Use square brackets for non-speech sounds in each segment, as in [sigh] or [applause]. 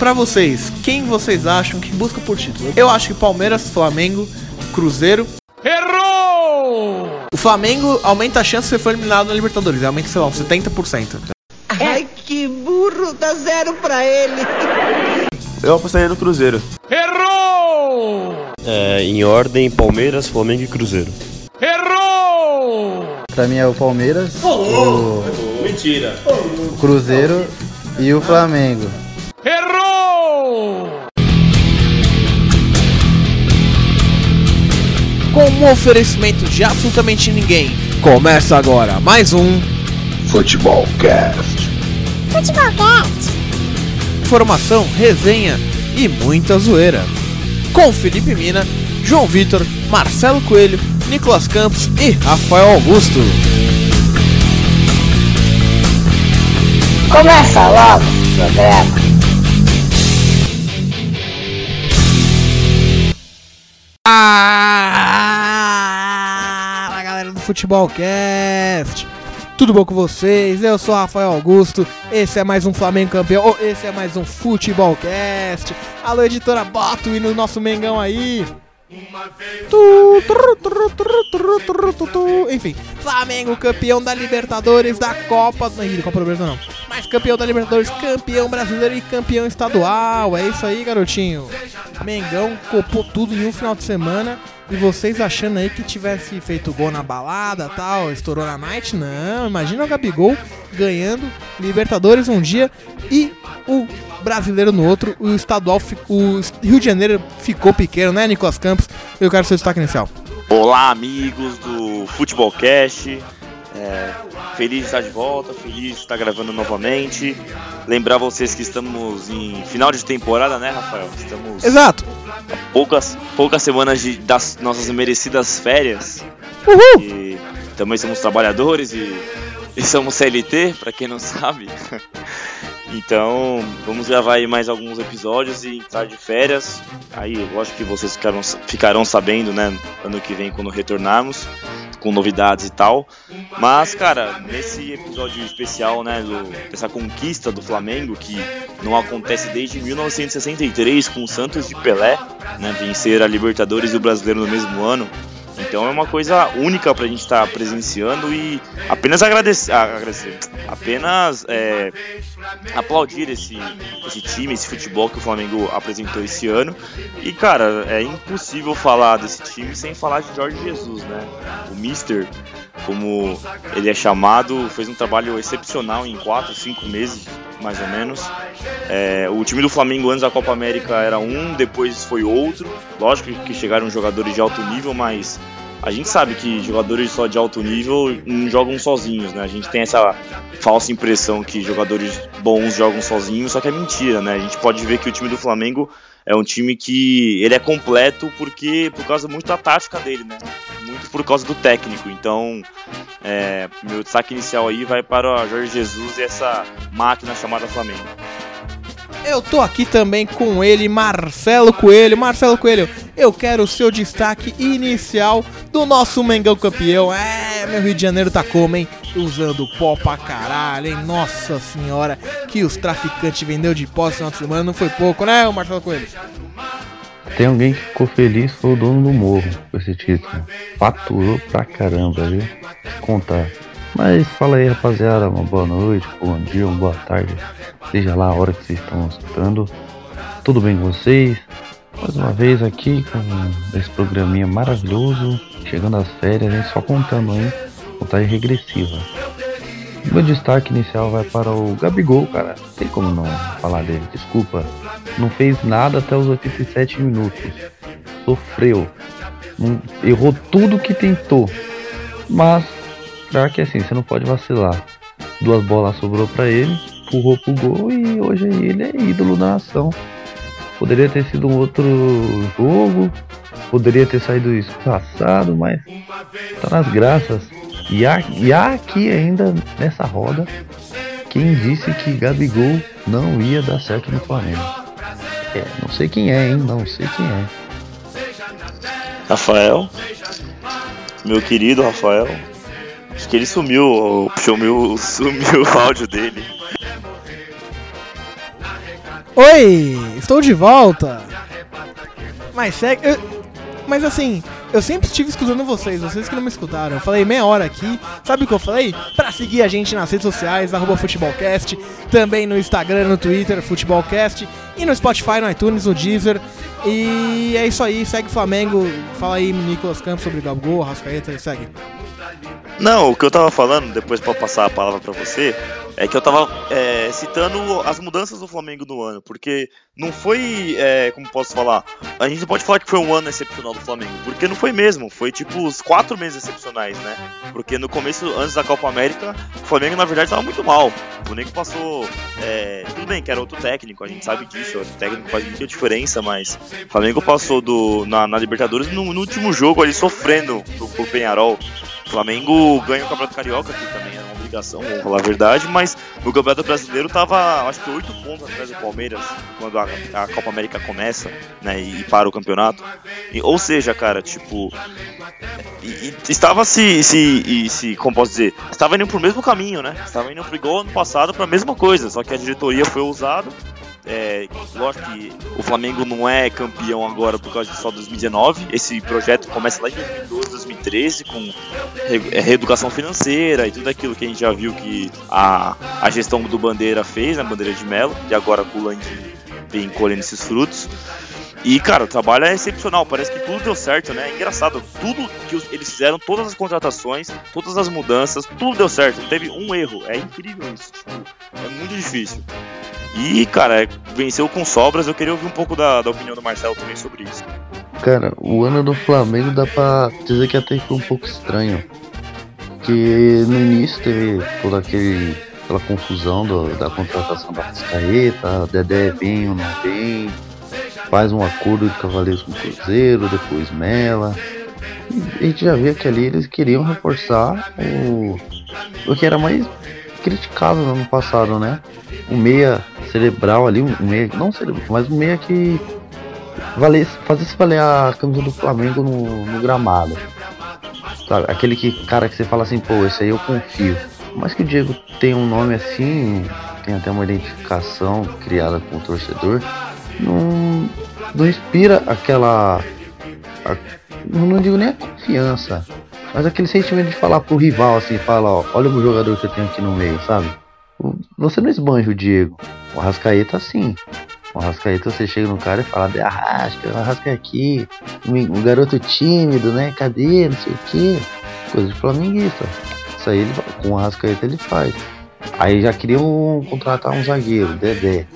Pra vocês, quem vocês acham que busca por título? Eu acho que Palmeiras, Flamengo, Cruzeiro. Errou! O Flamengo aumenta a chance de ser for eliminado na Libertadores, aumenta, sei lá, uns 70%. Ai, que burro, dá zero pra ele. Eu apostaria no Cruzeiro. É, em ordem, Palmeiras, Flamengo e Cruzeiro. Pra mim é o Palmeiras, o Mentira. Cruzeiro e o Flamengo. Com um oferecimento de absolutamente ninguém, começa agora mais um Futebol Cast. Informação, resenha e muita zoeira. Com Felipe Mina, João Vitor, Marcelo Coelho, Nicolas Campos e Rafael Augusto. Começa logo o programa. Fala galera do Futebolcast! Tudo bom com vocês? Eu sou Rafael Augusto, esse é mais um Flamengo campeão, esse é mais um Futebolcast. Alô, editora, bota o hino nosso Mengão aí! Enfim, Flamengo campeão da Libertadores, da Copa. Não, Copa do Brasil não. Mas campeão da Libertadores, campeão brasileiro e campeão estadual. É isso aí, garotinho. Mengão copou tudo em um final de semana. E vocês achando aí que tivesse feito gol na balada tal, estourou na night? Não, imagina o Gabigol ganhando Libertadores um dia e o brasileiro no outro, o estadual, o Rio de Janeiro ficou pequeno, né, Nicolas Campos? Eu quero seu destaque inicial. Olá, amigos do Futebolcast. É, feliz de estar de volta, feliz de estar gravando novamente. Lembrar vocês que estamos em final de temporada, né, Rafael? Estamos Exato. a poucas, poucas semanas de, das nossas merecidas férias. Uhul! E também somos trabalhadores e, e somos CLT, pra quem não sabe. [laughs] Então, vamos gravar aí mais alguns episódios e entrar de férias. Aí, eu acho que vocês ficarão, ficarão sabendo, né, ano que vem, quando retornarmos, com novidades e tal. Mas, cara, nesse episódio especial, né, do, dessa conquista do Flamengo, que não acontece desde 1963, com o Santos de Pelé, né, vencer a Libertadores e o Brasileiro no mesmo ano. Então é uma coisa única pra gente estar presenciando e apenas agradecer, ah, agradecer apenas é, aplaudir esse, esse time, esse futebol que o Flamengo apresentou esse ano. E cara, é impossível falar desse time sem falar de Jorge Jesus, né? O Mister, como ele é chamado, fez um trabalho excepcional em 4, 5 meses, mais ou menos. É, o time do Flamengo antes da Copa América era um, depois foi outro. Lógico que chegaram jogadores de alto nível, mas a gente sabe que jogadores só de alto nível não jogam sozinhos, né? A gente tem essa falsa impressão que jogadores bons jogam sozinhos, só que é mentira, né? A gente pode ver que o time do Flamengo é um time que ele é completo porque por causa muito da tática dele, né? Muito por causa do técnico. Então, é, meu destaque inicial aí vai para o Jorge Jesus e essa máquina chamada Flamengo. Eu tô aqui também com ele, Marcelo Coelho. Marcelo Coelho, eu quero o seu destaque inicial do nosso Mengão campeão. É, meu Rio de Janeiro tá como, hein? Usando pó pra caralho, hein? Nossa senhora, que os traficantes vendeu de pó esse final de semana não foi pouco, né, Marcelo Coelho? Tem alguém que ficou feliz, foi o dono do morro com esse título. Faturou pra caramba, viu? Contar. Mas fala aí, rapaziada. Uma boa noite, bom dia, uma boa tarde. Seja lá a hora que vocês estão escutando. Tudo bem com vocês? Mais uma vez aqui com esse programinha maravilhoso. Chegando às férias, hein? Só contando, hein? Contagem regressiva. Meu destaque inicial vai para o Gabigol, cara. Tem como não falar dele, desculpa. Não fez nada até os 87 minutos. Sofreu. Errou tudo que tentou. Mas, claro que assim, você não pode vacilar. Duas bolas sobrou pra ele, empurrou pro gol e hoje ele é ídolo da nação. Poderia ter sido um outro jogo, poderia ter saído isso passado, mas tá nas graças. E há, e há aqui ainda nessa roda quem disse que Gabigol não ia dar certo no Flamengo. É, não sei quem é, hein? Não sei quem é. Rafael, meu querido Rafael. Acho que ele sumiu, sumiu, sumiu o áudio dele. Oi, estou de volta. Mas segue. eu- mas assim, eu sempre estive escutando vocês, vocês que não me escutaram. Eu falei meia hora aqui. Sabe o que eu falei? Pra seguir a gente nas redes sociais, arroba futebolcast, também no Instagram, no Twitter, futebolcast, e no Spotify, no iTunes, no Deezer. E é isso aí, segue o Flamengo. Fala aí, Nicolas Campos, sobre Gabigol, Rascaeta, segue. Não, o que eu tava falando, depois pra passar a palavra pra você, é que eu tava é, citando as mudanças do Flamengo no ano, porque não foi, é, como posso falar, a gente não pode falar que foi um ano excepcional do Flamengo, porque não foi mesmo, foi tipo os quatro meses excepcionais, né? Porque no começo, antes da Copa América, o Flamengo na verdade tava muito mal. O Flamengo passou, é, tudo bem que era outro técnico, a gente sabe disso, o técnico faz muita diferença, mas o Flamengo passou do, na, na Libertadores no, no último jogo ali sofrendo pro, pro Penharol. Flamengo ganha o Campeonato Carioca, que também era uma obrigação, vamos falar a verdade, mas no Campeonato Brasileiro tava, acho que 8 pontos atrás do Palmeiras quando a, a Copa América começa, né, e, para o campeonato. E- ou seja, cara, tipo, e, e estava se, se, e se, como posso dizer, estava indo pro mesmo caminho, né? Estava indo pro igual ano passado para a mesma coisa, só que a diretoria foi ousada. É, lógico que o Flamengo não é campeão agora por causa de só 2019. Esse projeto começa lá em 2012, 2013, com é, reeducação financeira e tudo aquilo que a gente já viu que a, a gestão do Bandeira fez, a Bandeira de Melo, e agora o Landim vem colhendo esses frutos. E, cara, o trabalho é excepcional, parece que tudo deu certo, né? É engraçado, tudo que eles fizeram, todas as contratações, todas as mudanças, tudo deu certo, teve um erro. É incrível isso, tipo, é muito difícil. E, cara, venceu com sobras, eu queria ouvir um pouco da, da opinião do Marcelo também sobre isso. Cara, o ano do Flamengo dá pra dizer que até foi um pouco estranho. Porque no início teve toda aquele, aquela confusão do- da contratação da Rascaeta, Dedé vem ou não vem, faz um acordo de cavaleiros com o Cruzeiro, depois Mela. E a gente já via que ali eles queriam reforçar o, o que era mais criticado no ano passado, né? O meia cerebral ali, um meia, não cerebral, mas um meia que valer, fazesse valer a camisa do Flamengo no, no gramado. Sabe? Aquele que, cara que você fala assim, pô, esse aí eu confio. Mas que o Diego tem um nome assim, tem até uma identificação criada com o torcedor, não, não inspira aquela. a- não digo nem a confiança, mas aquele sentimento de falar pro rival assim, fala, ó, olha o jogador que eu tenho aqui no meio, sabe? Você não esbanja o Diego. O Arrascaeta sim. O Arrascaeta você chega no cara e fala, de arrasca, arrasca aqui, um, garoto tímido, né? Cadê? Não sei o que. Coisa de flamenguista. Isso aí ele, com o Arrascaeta ele faz. Aí já queriam contratar um zagueiro, Dedé.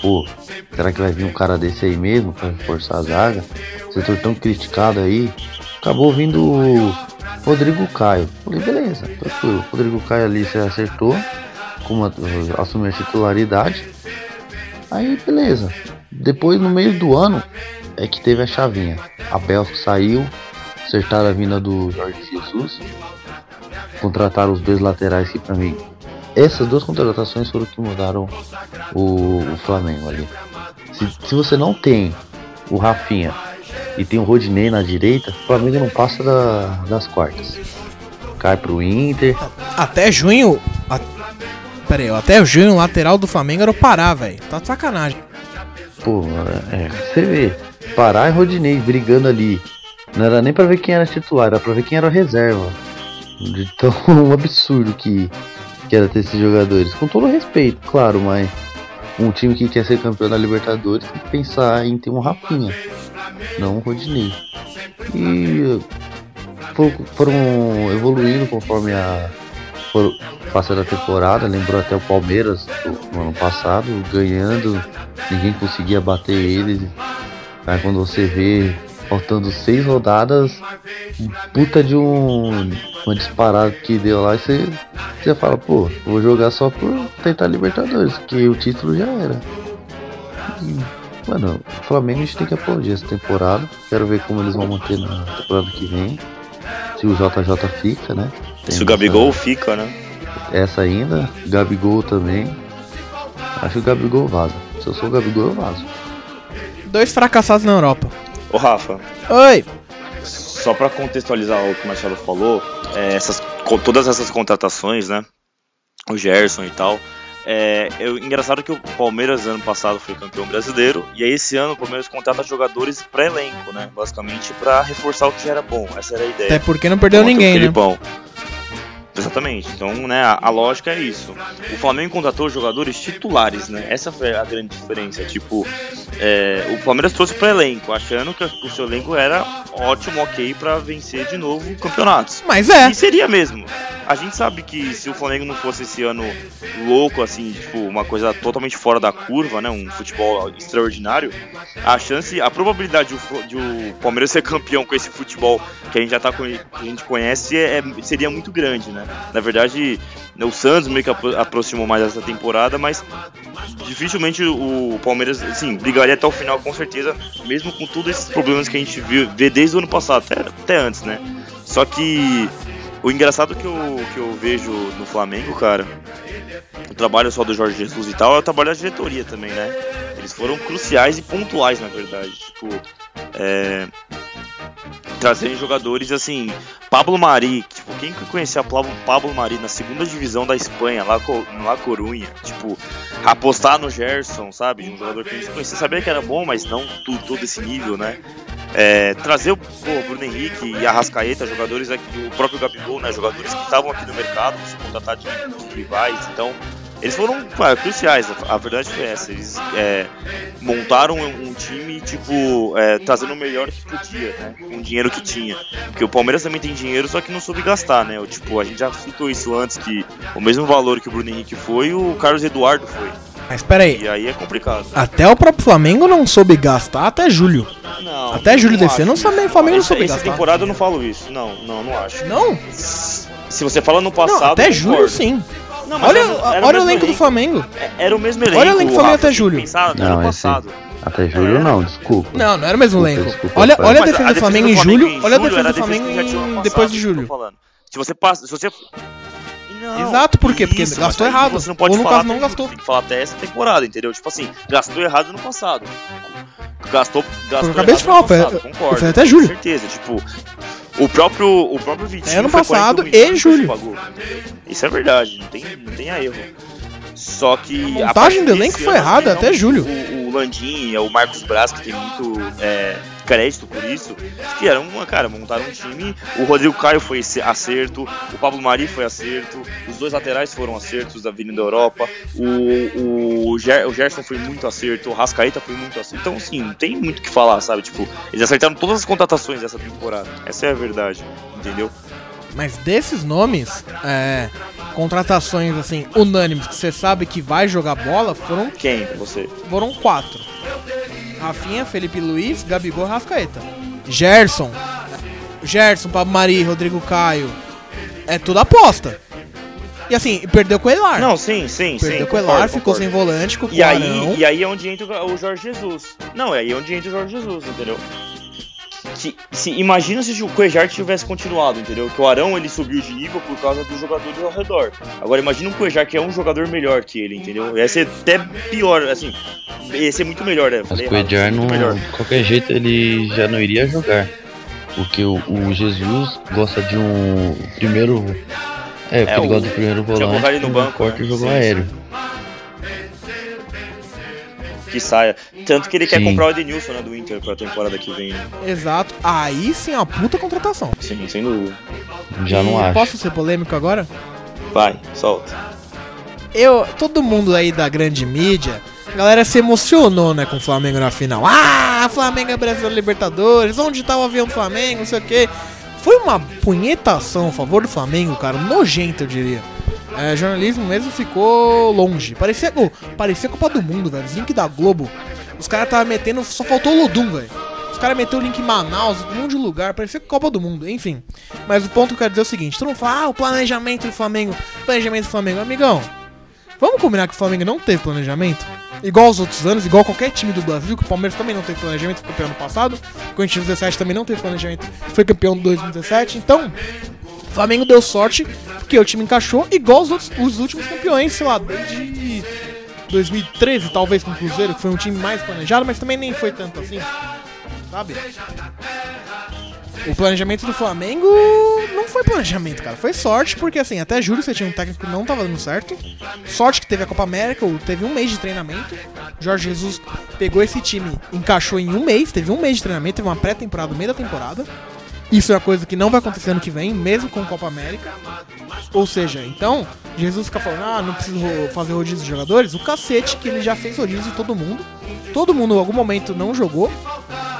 Pô, será que vai vir um cara desse aí mesmo pra reforçar a zaga? Setor tão criticado aí. Acabou vindo o Rodrigo Caio. Falei, beleza, tranquilo. Rodrigo Caio ali você acertou. Como a- assumiu a titularidade. Aí beleza. Depois no meio do ano é que teve a chavinha. A Belfo saiu, acertaram a vinda do Jorge Jesus, contrataram os dois laterais que pra mim. Essas duas contratações foram que mudaram o, o Flamengo ali. Se, se você não tem o Rafinha e tem o Rodinei na direita, o Flamengo não passa da- das quartas. Cai pro Inter. Até junho. A... Pera aí, até junho o lateral do Flamengo era o Pará, velho. Tá de sacanagem. Pô, é, você vê, Pará e Rodinei brigando ali. Não era nem pra ver quem era titular, era pra ver quem era reserva. De tão [laughs] um absurdo que, que era ter esses jogadores. Com todo respeito, claro, mas um time que quer ser campeão da Libertadores tem que pensar em ter um Rafinha, não um Rodinei. E for- foram evoluindo conforme a for, passando a temporada, lembrou até o Palmeiras no ano passado, ganhando ninguém conseguia bater eles. Aí quando você vê faltando seis rodadas, puta de um uma disparada que deu lá, e você, você fala, pô, vou jogar só por tentar Libertadores, porque o título já era. E, mano, o Flamengo a gente tem que aplaudir essa temporada. Quero ver como eles vão manter na temporada que vem. Se o JJ fica, né? Tem Se o Gabigol essa- fica, né? essa ainda, Gabigol também. Acho que o Gabigol vaza. Se eu sou o Gabigol, eu vazo. Dois fracassados na Europa. Ô Rafa, Oi! só pra contextualizar o que o Marcelo falou, é, essas, todas essas contratações, né? O Gerson e tal, É, eu, engraçado que o Palmeiras ano passado foi campeão brasileiro e aí esse ano o Palmeiras contrata jogadores para elenco, né? Basicamente para reforçar o que já era bom. Essa era a ideia. Até porque não perdeu Contra ninguém, né? Exatamente. Então, né, a, a lógica é isso. O Flamengo contratou jogadores titulares, né? Essa foi a grande diferença. Tipo, é, o Palmeiras trouxe para elenco, achando que o seu elenco era ótimo, ok, para vencer de novo campeonatos. Mas é. E seria mesmo. A gente sabe que se o Flamengo não fosse esse ano louco, assim, tipo, uma coisa totalmente fora da curva, né? Um futebol extraordinário, a chance, a probabilidade de o, Palmeiras ser campeão com esse futebol que a gente já tá que a gente conhece é- seria muito grande, né? Na verdade, o Santos meio que apro- aproximou mais essa temporada, mas dificilmente o Palmeiras, assim, brigaria até o final com certeza, mesmo com todos esses problemas que a gente viu, vê desde o ano passado, até, até antes, né? Só que o engraçado que eu, que eu vejo no Flamengo, cara, o trabalho só do Jorge Jesus e tal, é o trabalho da diretoria também, né? Eles foram cruciais e pontuais, na verdade. Tipo, é, trazerem jogadores assim, Pablo Mari, tipo, quem que conhecia Pablo, Pablo Mari na segunda divisão da Espanha, lá co- lá Corunha, tipo, apostar no Gerson, sabe? Um jogador que a gente conhecia, sabia que era bom, mas não tudo, todo esse nível, né? É, trazer o Bruno Henrique e a Rascaeta, jogadores aqui, o próprio Gabigol, né? Jogadores que estavam aqui no mercado, se contratar de, de rivais, então eles foram pá, cruciais, a, a verdade foi essa. Eles é, montaram um, time, tipo, é, trazendo o melhor que podia, né? Com o dinheiro que tinha. Porque o Palmeiras também tem dinheiro, só que não soube gastar, né? O, tipo, a gente já citou isso antes, que o mesmo valor que o Bruno Henrique foi, o Carlos Eduardo foi. Mas pera aí. E aí é complicado. Até o próprio Flamengo não soube gastar até julho. Não, Até julho não desse ano, o Flamengo- não Essa- soube essa gastar. temporada eu não falo isso. Não, não, não acho. Não? Se você fala no passado. Não, até julho concordo. sim. Não, Olha, era- era olha o elenco do Flamengo. Era o mesmo elenco. Olha o elenco do Flamengo até tem julho. Não, esse- passado. Até julho não, desculpa. Não, não era o mesmo Desculpa, elenco. desculpa, olha, olha a defesa do Flamengo em julho, olha a defesa do Flamengo em- depois de passado, julho. Se você passa, se você Não, Exato, por quê? Porque isso, gastou errado. Você não pode Ou no falar caso, não até- gastou. Tem que falar até essa temporada, entendeu? Tipo assim, gastou errado no passado. Gastou, gastou Eu acabei de falar, passado, foi- concordo. foi até julho. Com certeza, tipo, o próprio, o próprio Vitinho É ano passado 40 e julho. Isso é verdade, não tem, não tem a erro. Só que. A montagem a do elenco foi errada até julho. O, o Landim, o Marcos Braz, que tem muito é, crédito por isso, vieram, uma, cara, montaram um time. O Rodrigo Caio foi acerto, o Pablo Mari foi acerto, os dois laterais foram acertos da Avenida Europa, o, o, Ger, o Gerson foi muito acerto, o Rascaeta foi muito acerto. Então, assim, não tem muito o que falar, sabe? Tipo, eles acertaram todas as contratações dessa temporada. Essa é a verdade, entendeu? Mas desses nomes, é, contratações assim, unânimes, que você sabe que vai jogar bola, foram, Quem você? foram quatro. Rafinha, Felipe Luiz, Gabigol e Rascaeta. Gerson. Gerson, Pablo Mari, Rodrigo Caio. É tudo aposta. E assim, perdeu com o Elar. Não, sim, sim, sim. perdeu com o concordo, Elar, ficou concordo. sem volante, com o E aí, e aí é onde entra o Jorge Jesus. Não, é aí onde entra o Jorge Jesus, entendeu? Que, se, imagina se o Cuejar tivesse continuado, entendeu? Que o Arão ele subiu de nível por causa dos jogadores ao redor. Agora imagina o Cuejar que é um jogador melhor que ele, entendeu? Ia ser até pior, assim. Ia ser muito melhor, né? Mas Falei o errado, não. melhor. De qualquer jeito ele já não iria jogar. Porque o, o Jesus gosta de um primeiro. É, porque É, ele gosta do primeiro volante. colocado ele no banco, corte né? e jogo Sim, aéreo. Que saia. Tanto que ele quer Sim. comprar o Edenilson, né, do Inter pra temporada que vem. né? Exato. Aí sim, a puta contratação. Sim, sem dúvida. Já não E acho. Posso ser polêmico agora? Vai, solta. Eu, todo mundo aí da grande mídia, a galera se emocionou, né, com o Flamengo na final. Ah, Flamengo é brasileiro Libertadores, onde tá o avião do Flamengo, não sei o que. Foi uma punhetação a favor do Flamengo, cara, nojento, eu diria. É, jornalismo mesmo ficou longe. Parecia, oh, parecia Copa do Mundo, velho. Link da Globo. Os caras estavam metendo, só faltou o Lodum, velho. Os caras meteram o link em Manaus, um monte de lugar, parecia Copa do Mundo, enfim. Mas o ponto que eu quero dizer é o seguinte: todo mundo fala, ah, o planejamento do Flamengo, planejamento do Flamengo. Amigão, Vamos combinar que o Flamengo não teve planejamento? Igual aos outros anos, igual qualquer time do Brasil, que o Palmeiras também não teve planejamento, foi campeão ano passado. O Corinthians 17 também não teve planejamento, foi campeão de 2017. Então, o Flamengo deu sorte, porque o time encaixou igual os, outros, os últimos campeões, sei lá, desde 2013, talvez com o Cruzeiro, que foi um time mais planejado, mas também nem foi tanto assim. Sabe? o planejamento do Flamengo não foi planejamento, cara. Foi sorte, porque assim, até juro que você tinha um técnico que não tava dando certo. Sorte que teve a Copa América, ou teve um mês de treinamento. Jorge Jesus pegou esse time, encaixou em um mês, teve um mês de treinamento, teve uma pré-temporada meio da temporada. Isso é uma coisa que não vai acontecer ano que vem, mesmo com Copa América. Ou seja, então, Jesus fica falando, ah, não preciso fazer rodízio de jogadores. O cacete que ele já fez rodízio de todo mundo. Todo mundo em algum momento não jogou.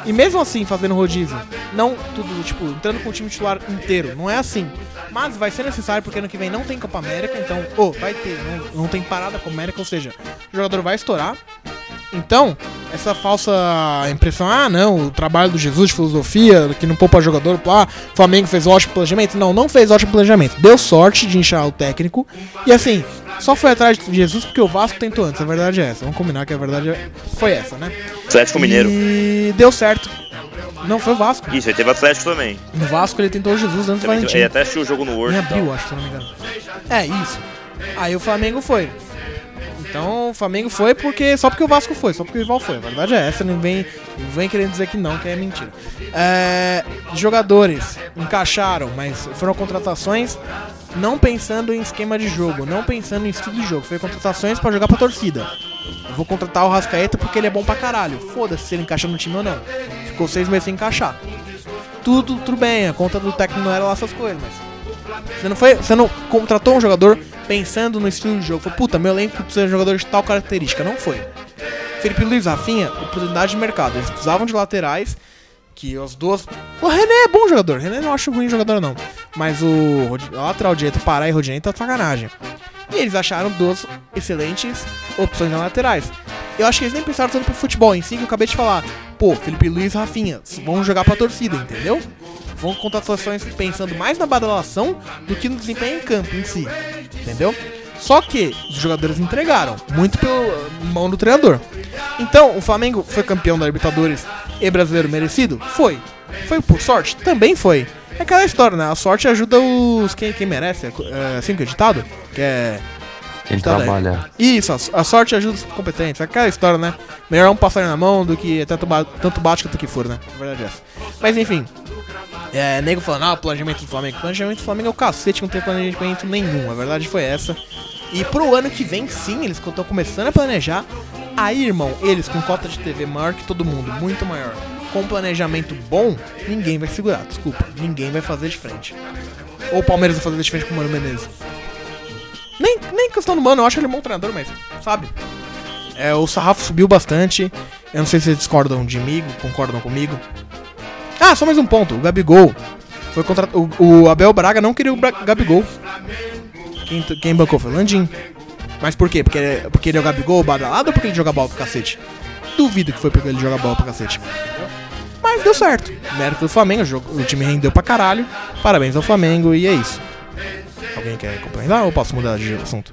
E mesmo assim, fazendo rodízio, não tudo, tipo, entrando com o time titular inteiro, não é assim. Mas vai ser necessário porque ano que vem não tem Copa América, então, ô, vai ter, não, não tem parada Copa América, ou seja, o jogador vai estourar. Então, essa falsa impressão, ah não, o trabalho do Jesus de filosofia, que não poupa jogador, ah, o Flamengo fez ótimo planejamento. Não, não fez ótimo planejamento. Deu sorte de inchar o técnico. E assim, só foi atrás de Jesus porque o Vasco tentou antes. A verdade é essa. Vamos combinar que a verdade é- foi essa, né? Atlético Mineiro. E deu certo. Não, foi o Vasco. Isso, aí teve Atlético também. No Vasco ele tentou o Jesus antes do Valentim. ele até assistiu o jogo no Word. Em abril, acho, se não me engano. É, isso. Aí o Flamengo foi. Então o Flamengo foi porque. Só porque o Vasco foi, só porque o rival foi. A verdade é essa, não vem, vem querendo dizer que não, que é mentira. É, jogadores encaixaram, mas foram contratações não pensando em esquema de jogo, não pensando em estilo de jogo. Foi contratações pra jogar pra torcida. Eu vou contratar o Rascaeta porque ele é bom pra caralho. Foda-se se ele encaixa no time ou não. Ficou seis meses sem encaixar. Tudo, tudo bem, a conta do técnico não era lá essas coisas, mas. Você não, foi, você não contratou um jogador pensando no estilo de jogo. Falou, puta, meu elenco precisa de jogador de tal característica. Não foi. Felipe Luiz, Rafinha, oportunidade de mercado. Eles precisavam de laterais, que as duas... O René é bom jogador. O René não acho ruim jogador, não. Mas o a lateral direito, Pará e Rodinei, tá sacanagem. E eles acharam duas excelentes opções na laterais. Eu acho que eles nem pensaram tanto pro futebol em si, que eu acabei de falar. Pô, Felipe Luiz e Rafinha, vão jogar pra torcida, entendeu? Vão contratações pensando mais na badalação do que no desempenho em campo em si. Entendeu? Só que os jogadores entregaram, muito pelo mão do treinador. Então, o Flamengo foi campeão da Libertadores e brasileiro merecido? Foi. Foi por sorte? Também foi. É aquela história, né? A sorte ajuda os. Quem, quem merece? É assim que é ditado? Que é. Quem daí. trabalha. Isso, a, sorte ajuda os competentes. É aquela história, né? Melhor um passarinho na mão do que tanto, ba tanto bate quanto que for, né? A verdade é essa. Mas enfim. É, nego falando, ah, planejamento do Flamengo. Planejamento do Flamengo é o cacete, não tem planejamento nenhum. A verdade foi essa. E pro ano que vem, sim, eles estão começando a planejar. Aí, irmão, eles com cota de TV maior que todo mundo, muito maior, com planejamento bom, ninguém vai segurar, desculpa. Ninguém vai fazer de frente. Ou o Palmeiras vai fazer de frente com o Mano Menezes. Nem, nem questão do Mano, eu acho ele um bom treinador, mas, sabe? É, o sarrafo subiu bastante. Eu não sei se vocês discordam de mim, concordam comigo. Ah, só mais um ponto. O Gabigol foi contra... o, Abel Braga não queria o Bra- Gabigol. Quem, quem bancou foi o Landim. Mas por quê? Porque, porque ele é o Gabigol badalado ou porque ele joga bola pro cacete? Duvido que foi porque ele joga bola pro cacete. Mas deu certo. Mérito do Flamengo, o, jogo- o time rendeu pra caralho. Parabéns ao Flamengo e é isso. Alguém quer complementar ou posso mudar de assunto?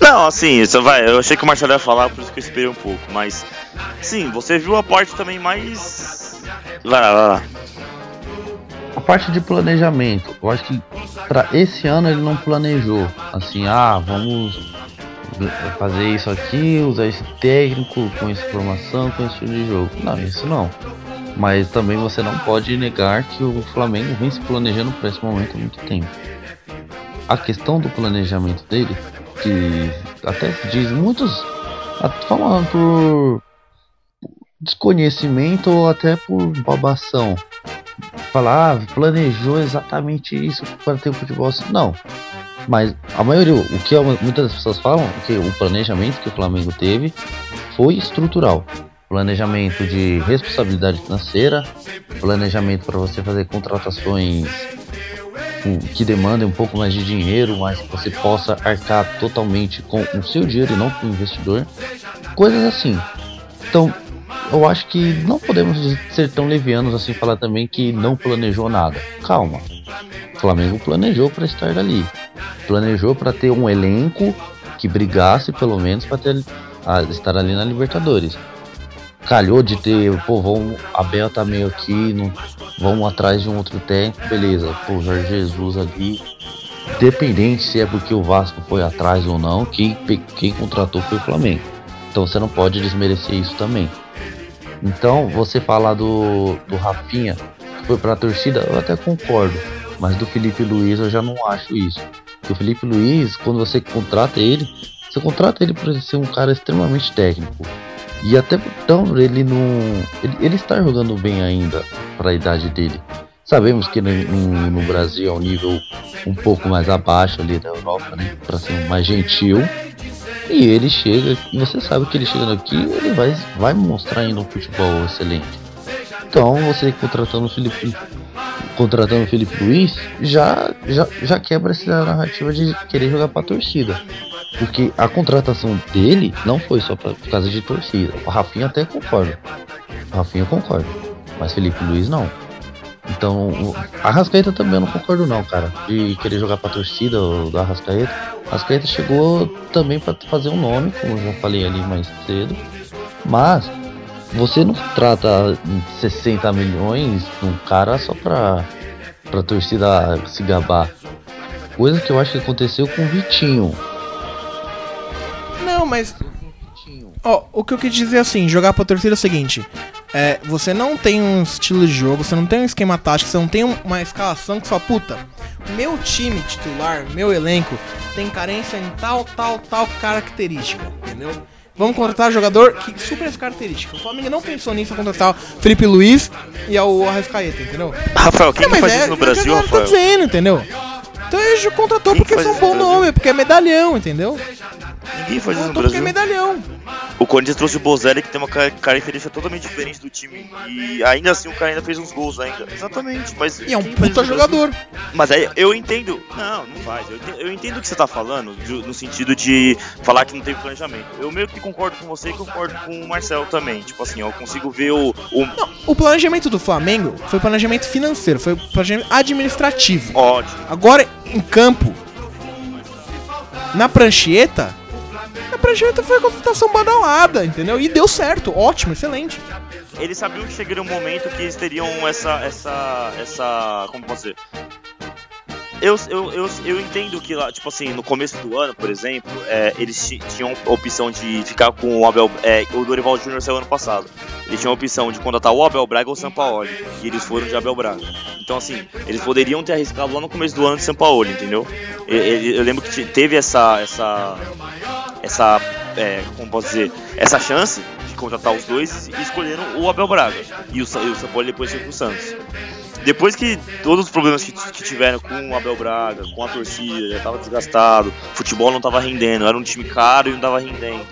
Não, assim, isso vai. Eu achei que o Marcelo ia falar, por isso que eu esperei um pouco. Mas, sim, você viu a parte também mais. Vai lá, vai lá. A parte de planejamento, eu acho que para esse ano ele não planejou. Assim, ah, vamos fazer isso aqui, usar esse técnico com essa formação, com esse estilo de jogo. Não, isso não. Mas também você não pode negar que o Flamengo vem se planejando para esse momento há muito tempo. A questão do planejamento dele, que até diz muitos falando por desconhecimento ou até por babação falar, ah, planejou exatamente isso para ter o futebol assim. Não. Mas a maioria, o que muitas pessoas falam, que o planejamento que o Flamengo teve foi estrutural. Planejamento de responsabilidade financeira, planejamento para você fazer contratações com- que demandem um pouco mais de dinheiro, mas que você possa arcar totalmente com o seu dinheiro e não com o investidor. Coisas assim. Então, eu acho que não podemos ser tão levianos assim falar também que não planejou nada. Calma. O Flamengo planejou para estar ali. Planejou para ter um elenco que brigasse pelo menos para estar ali na Libertadores. Calhou de ter, pô, a Bel tá meio aqui, não, vamos atrás de um outro técnico, beleza. Pô, Jorge Jesus ali, independente se é porque o Vasco foi atrás ou não, quem, quem contratou foi o Flamengo. Então você não pode desmerecer isso também. Então, você falar do, do Rafinha, foi pra torcida, eu até concordo. Mas do Felipe Luiz eu já não acho isso. Porque o Felipe Luiz, quando você contrata ele, você contrata ele por ser um cara extremamente técnico. E até então ele não. Ele, ele está jogando bem ainda para a idade dele. Sabemos que no, no, no, Brasil é um nível um pouco mais abaixo ali da Europa, né? Para ser mais gentil. E ele chega, e você sabe que ele chegando aqui, ele vai, vai mostrar ainda um futebol excelente. Então você contratando o Felipe, contratando o Felipe Luiz, já, já, já quebra essa narrativa de querer jogar pra torcida. Porque a contratação dele não foi só pra, por causa de torcida. O Rafinha até concorda. O Rafinha concorda. Mas Felipe Luiz não. Então, a Rascaeta também eu não concordo não, cara. De querer jogar pra torcida da Rascaeta. A Rascaeta chegou também para fazer um nome, como eu já falei ali mais cedo. Mas você não trata 60 milhões um cara só pra, pra torcida se gabar. Coisa que eu acho que aconteceu com o Vitinho. Não, mas. Ó, o que eu quis dizer assim, jogar pra torcida é o seguinte. É, você não tem um estilo de jogo, você não tem um esquema tático, você não tem uma escalação que só puta. Meu time titular, meu elenco, tem carência em tal, tal, tal característica, entendeu? Vamos contratar jogador que supera essa característica. O Flamengo não pensou nisso, contratar o Felipe Luiz e o Arrascaeta, entendeu? Rafael, quem não, faz é, isso no Brasil, Rafael? Tá dizendo, entendeu? Então ele contratou Quem porque são bom nome, porque é medalhão, entendeu? Ninguém faz isso no Brasil. é medalhão. O Corinthians trouxe o Bozelli, que tem uma característica totalmente diferente do time. E ainda assim o cara ainda fez uns gols ainda. Exatamente, mas. E é um puta jogador. Mas aí eu entendo. Não, não faz. Eu entendo, eu entendo o que você tá falando, de, no sentido de falar que não teve planejamento. Eu meio que concordo com você e concordo com o Marcel também. Tipo assim, eu consigo ver o. O, não, o planejamento do Flamengo foi planejamento financeiro, foi planejamento administrativo. Ótimo. Agora, em campo, na prancheta, a prancheta foi a contratação badalada, entendeu? E deu certo, ótimo, excelente. Eles sabiam que chegaria um momento que eles teriam essa, essa, essa, como posso dizer, eu, eu, eu, eu entendo que lá, tipo assim, no começo do ano, por exemplo, é, eles tinham a opção de ficar com o Abel. É, o Dorival Júnior saiu ano passado. Eles tinham a opção de contratar o Abel Braga ou o Sampaoli. E eles foram de Abel Braga. Então, assim, eles poderiam ter arriscado lá no começo do ano de Sampaoli, entendeu? Eu, eu, eu lembro que teve essa. essa. Essa. É, como posso dizer? Essa chance de contratar os dois e escolheram o Abel Braga. E o, e o Sampaoli depois foi pro Santos depois que todos os problemas que, que, tiveram com o Abel Braga, com a torcida, já tava desgastado, futebol não tava rendendo, era um time caro e não tava rendendo.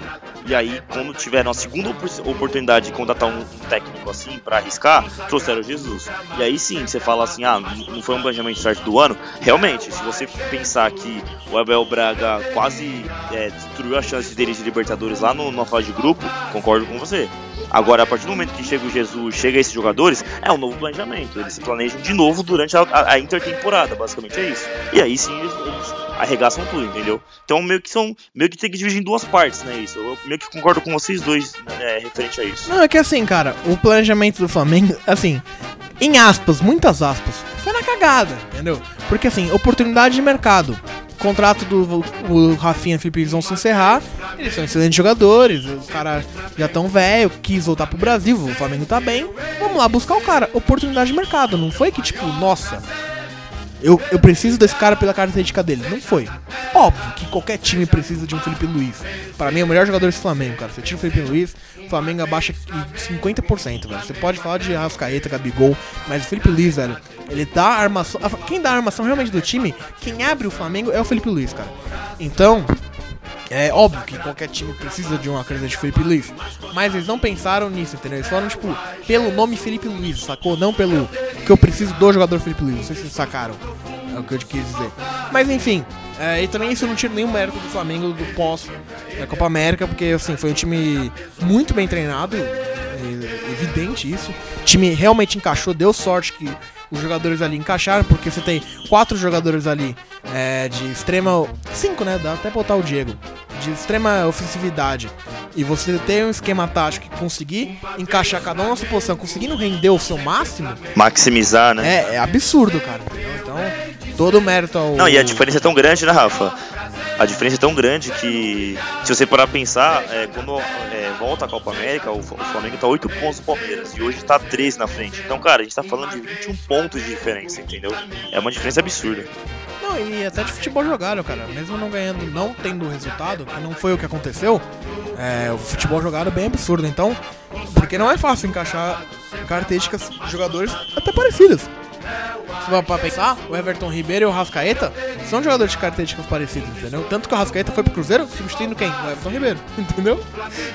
E aí, quando tiveram a segunda oportunidade de contratar um, técnico assim para arriscar, trouxeram Jesus. E aí sim, você fala assim: ah, não foi um planejamento certo do ano. Realmente, se você pensar que o Abel Braga quase é, destruiu a chance deles de Libertadores lá no, na fase de grupo, concordo com você. Agora, a partir do momento que chega o Jesus, chega esses jogadores, é um novo planejamento. Eles se planejam de novo durante a, a, intertemporada, basicamente é isso. E aí sim eles, eles, arregaçam tudo, entendeu? Então meio que são. Meio que tem que dividir em duas partes, né? Isso. Eu meio que concordo com vocês dois né, referente a isso. Não, é que assim, cara, o planejamento do Flamengo, assim, em aspas, muitas aspas, foi na cagada, entendeu? Porque assim, oportunidade de mercado contrato do o Rafinha e o Felipe vão se encerrar. Eles são excelentes jogadores, os caras já tão velho, quis voltar pro Brasil, o Flamengo tá bem. Vamos lá buscar o cara. Oportunidade de mercado. Não foi que, tipo, nossa, eu, eu preciso desse cara pela característica dele. Não foi. Óbvio que qualquer time precisa de um Felipe Luiz. Para mim, é o melhor jogador desse Flamengo, cara. Você tira o Felipe Luiz, o Flamengo abaixa 50%, velho. Você pode falar de Rascaeta, Gabigol, mas o Felipe Luiz, velho, ele dá a armação. Quem dá a armação realmente do time, quem abre o Flamengo é o Felipe Luiz, cara. Então, é óbvio que qualquer time precisa de uma camisa de Felipe Luiz, mas eles não pensaram nisso, entendeu? Eles falaram, tipo, pelo nome Felipe Luiz, sacou? Não pelo que eu preciso do jogador Felipe Luiz, não sei se vocês sacaram é o que eu quis dizer. Mas enfim, é, e também isso não tira nenhum mérito do Flamengo do pós da Copa América, porque assim, foi um time muito bem treinado, é evidente isso. O time realmente encaixou, deu sorte que os jogadores ali encaixaram, porque você tem quatro jogadores ali é, de extrema. Cinco, né? Dá até botar o Diego. De extrema ofensividade. E você tem um esquema tático que conseguir encaixar cada um na sua posição, conseguindo render o seu máximo. Maximizar, né? É, é absurdo, cara. Então, todo mérito ao. Não, e a diferença é tão grande, né, Rafa? A diferença é tão grande que, se você parar pra pensar, é, quando é, volta a Copa América, o, o Flamengo tá 8 pontos do Palmeiras e hoje tá 13 na frente. Então, cara, a gente tá falando de 21 pontos de diferença, entendeu? É uma diferença absurda. Não, e até de futebol jogado, cara. Mesmo não ganhando, não tendo resultado, que não foi o que aconteceu, é, o futebol jogado é bem absurdo. Então, porque não é fácil encaixar características de jogadores até parecidas. Se for pra pensar, o Everton Ribeiro e o Rascaeta são jogadores de características parecidas, entendeu? Tanto que o Rascaeta foi pro Cruzeiro substituindo quem? O Everton Ribeiro, [laughs] entendeu?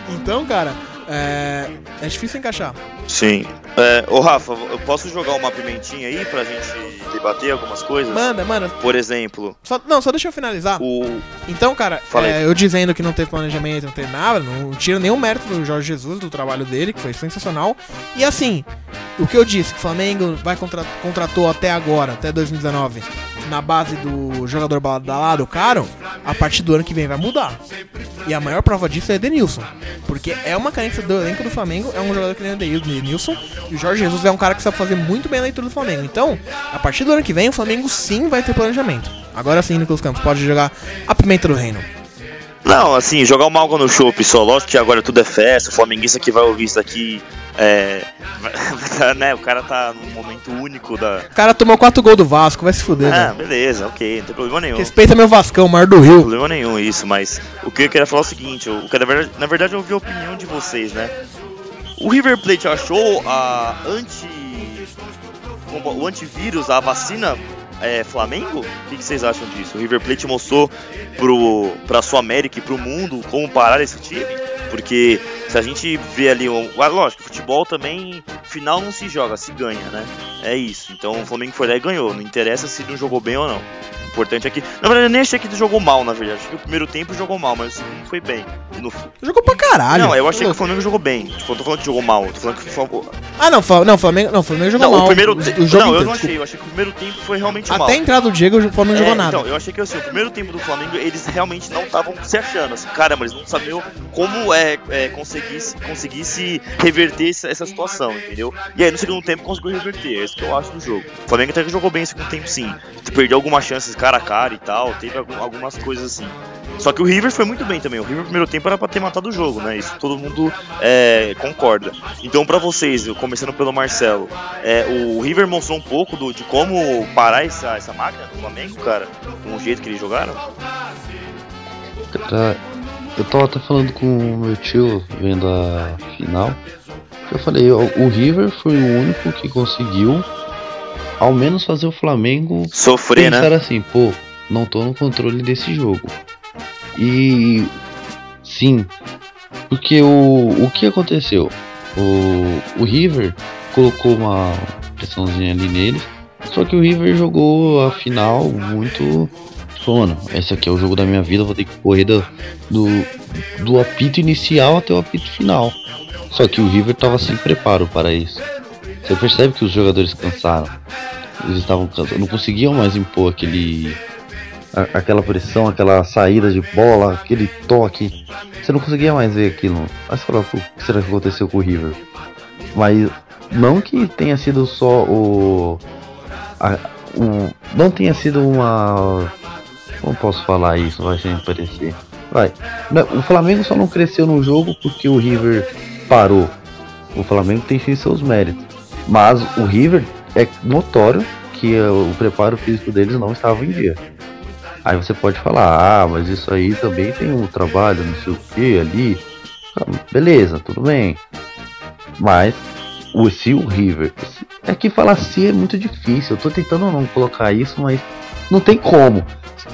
Então, cara, é, é difícil encaixar. Sim. É, ô Rafa, eu posso jogar uma pimentinha aí pra gente debater algumas coisas? Manda, manda. Por exemplo, Só- não, só deixa eu finalizar. o. Então, cara, é, eu dizendo que não teve planejamento, não teve nada, não tira nenhum mérito do Jorge Jesus, do trabalho dele, que foi sensacional. E assim, o que eu disse, que o Flamengo vai contra, contratou até agora, até 2019, na base do jogador badalado caro, a partir do ano que vem vai mudar. E a maior prova disso é Edenilson. Porque é uma carência do elenco do Flamengo, é um jogador que nem o Edenilson, e o Jorge Jesus é um cara que sabe fazer muito bem a leitura do Flamengo. Então, a partir do ano que vem, o Flamengo sim vai ter planejamento. Agora sim, Nicolas Campos, pode jogar a pimenta do reino. Não, assim, jogar uma água no chopp só. Lógico que agora tudo é festa. O flamenguista que vai ouvir isso aqui. É. [laughs] né, o cara tá num momento único da. O cara tomou 4 gols do Vasco, vai se fuder, Ah, velho. beleza, ok, não tem problema nenhum. Respeita meu Vascão, mar do Não tem Rio. problema nenhum isso, mas o que eu queria falar é o seguinte, eu, na, verdade, na verdade eu ouvi a opinião de vocês, né? O River Plate achou a anti. o antivírus, a vacina é, Flamengo? O que, que vocês acham disso? O River Plate mostrou pro, pra sua América e pro mundo como parar esse time? Porque se a gente vê ali, um, ah, lógico, futebol também, final não se joga, se ganha, né? É isso. Então o Flamengo foi lá e ganhou. Não interessa se não jogou bem ou não. O importante é que. Na verdade, eu nem achei que ele jogou mal, na verdade. Achei que o primeiro tempo jogou mal, mas o segundo foi bem. No- Jogou pra caralho. Não, eu achei que o. Flamengo jogou bem. Eu não tô falando que jogou mal. Tô falando que o Flamengo. Ah, não, não, Flamengo, não, Flamengo jogou Não, mal. o primeiro o, tempo. o jogo Não, eu não achei. Eu achei que o primeiro tempo foi realmente Até a entrada do Diego, o Flamengo não jogou É, nada. Então, eu achei que assim, o primeiro tempo do Flamengo, eles realmente não estavam se achando. Assim, caramba, eles não sabiam como é, é conseguisse, conseguisse reverter essa, essa situação, entendeu? E aí no segundo tempo conseguiu reverter. É isso que eu acho do jogo. O Flamengo até que jogou bem no segundo tempo, sim. Perdeu algumas chances cara a cara e tal, teve algum- algumas coisas assim. Só que o River foi muito bem também. O River no primeiro tempo era pra ter matado o jogo, né? Isso todo mundo é, concorda. Então, pra vocês, começando pelo Marcelo, é, o River mostrou um pouco do- de como parar essa, essa máquina do Flamengo, cara, com o jeito que eles jogaram. Cara, eu tava até falando com o meu tio vendo a final. Eu falei, o o River foi o único que conseguiu ao menos fazer o Flamengo Sofrer, pensar né? assim, pô, não tô no controle desse jogo. E sim, porque o, o que aconteceu? O, o River colocou uma pressãozinha ali nele, só que o River jogou a final muito. Mano, esse aqui é o jogo da minha vida, vou ter que correr do, do, do apito inicial até o apito final. Só que o River tava sem preparo para isso. Você percebe que os jogadores cansaram. Eles estavam cansados, não conseguiam mais impor aquele. A- aquela pressão, aquela saída de bola, aquele toque. Você não conseguia mais ver aquilo. Você falou, "Pô, o que será que aconteceu com o River? Mas não que tenha sido só o. a- o não tenha sido uma. Como posso falar isso? Vai sem parecer. Vai. O Flamengo só não cresceu no jogo porque o River parou. O Flamengo tem seus méritos. Mas o River é notório que o preparo físico deles não estava em dia. Aí você pode falar, ah, mas isso aí também tem um trabalho, não sei o que ali. Ah, Beleza, tudo bem. Mas o se o River. É que falar se é muito difícil. Eu tô tentando não colocar isso, mas não tem como.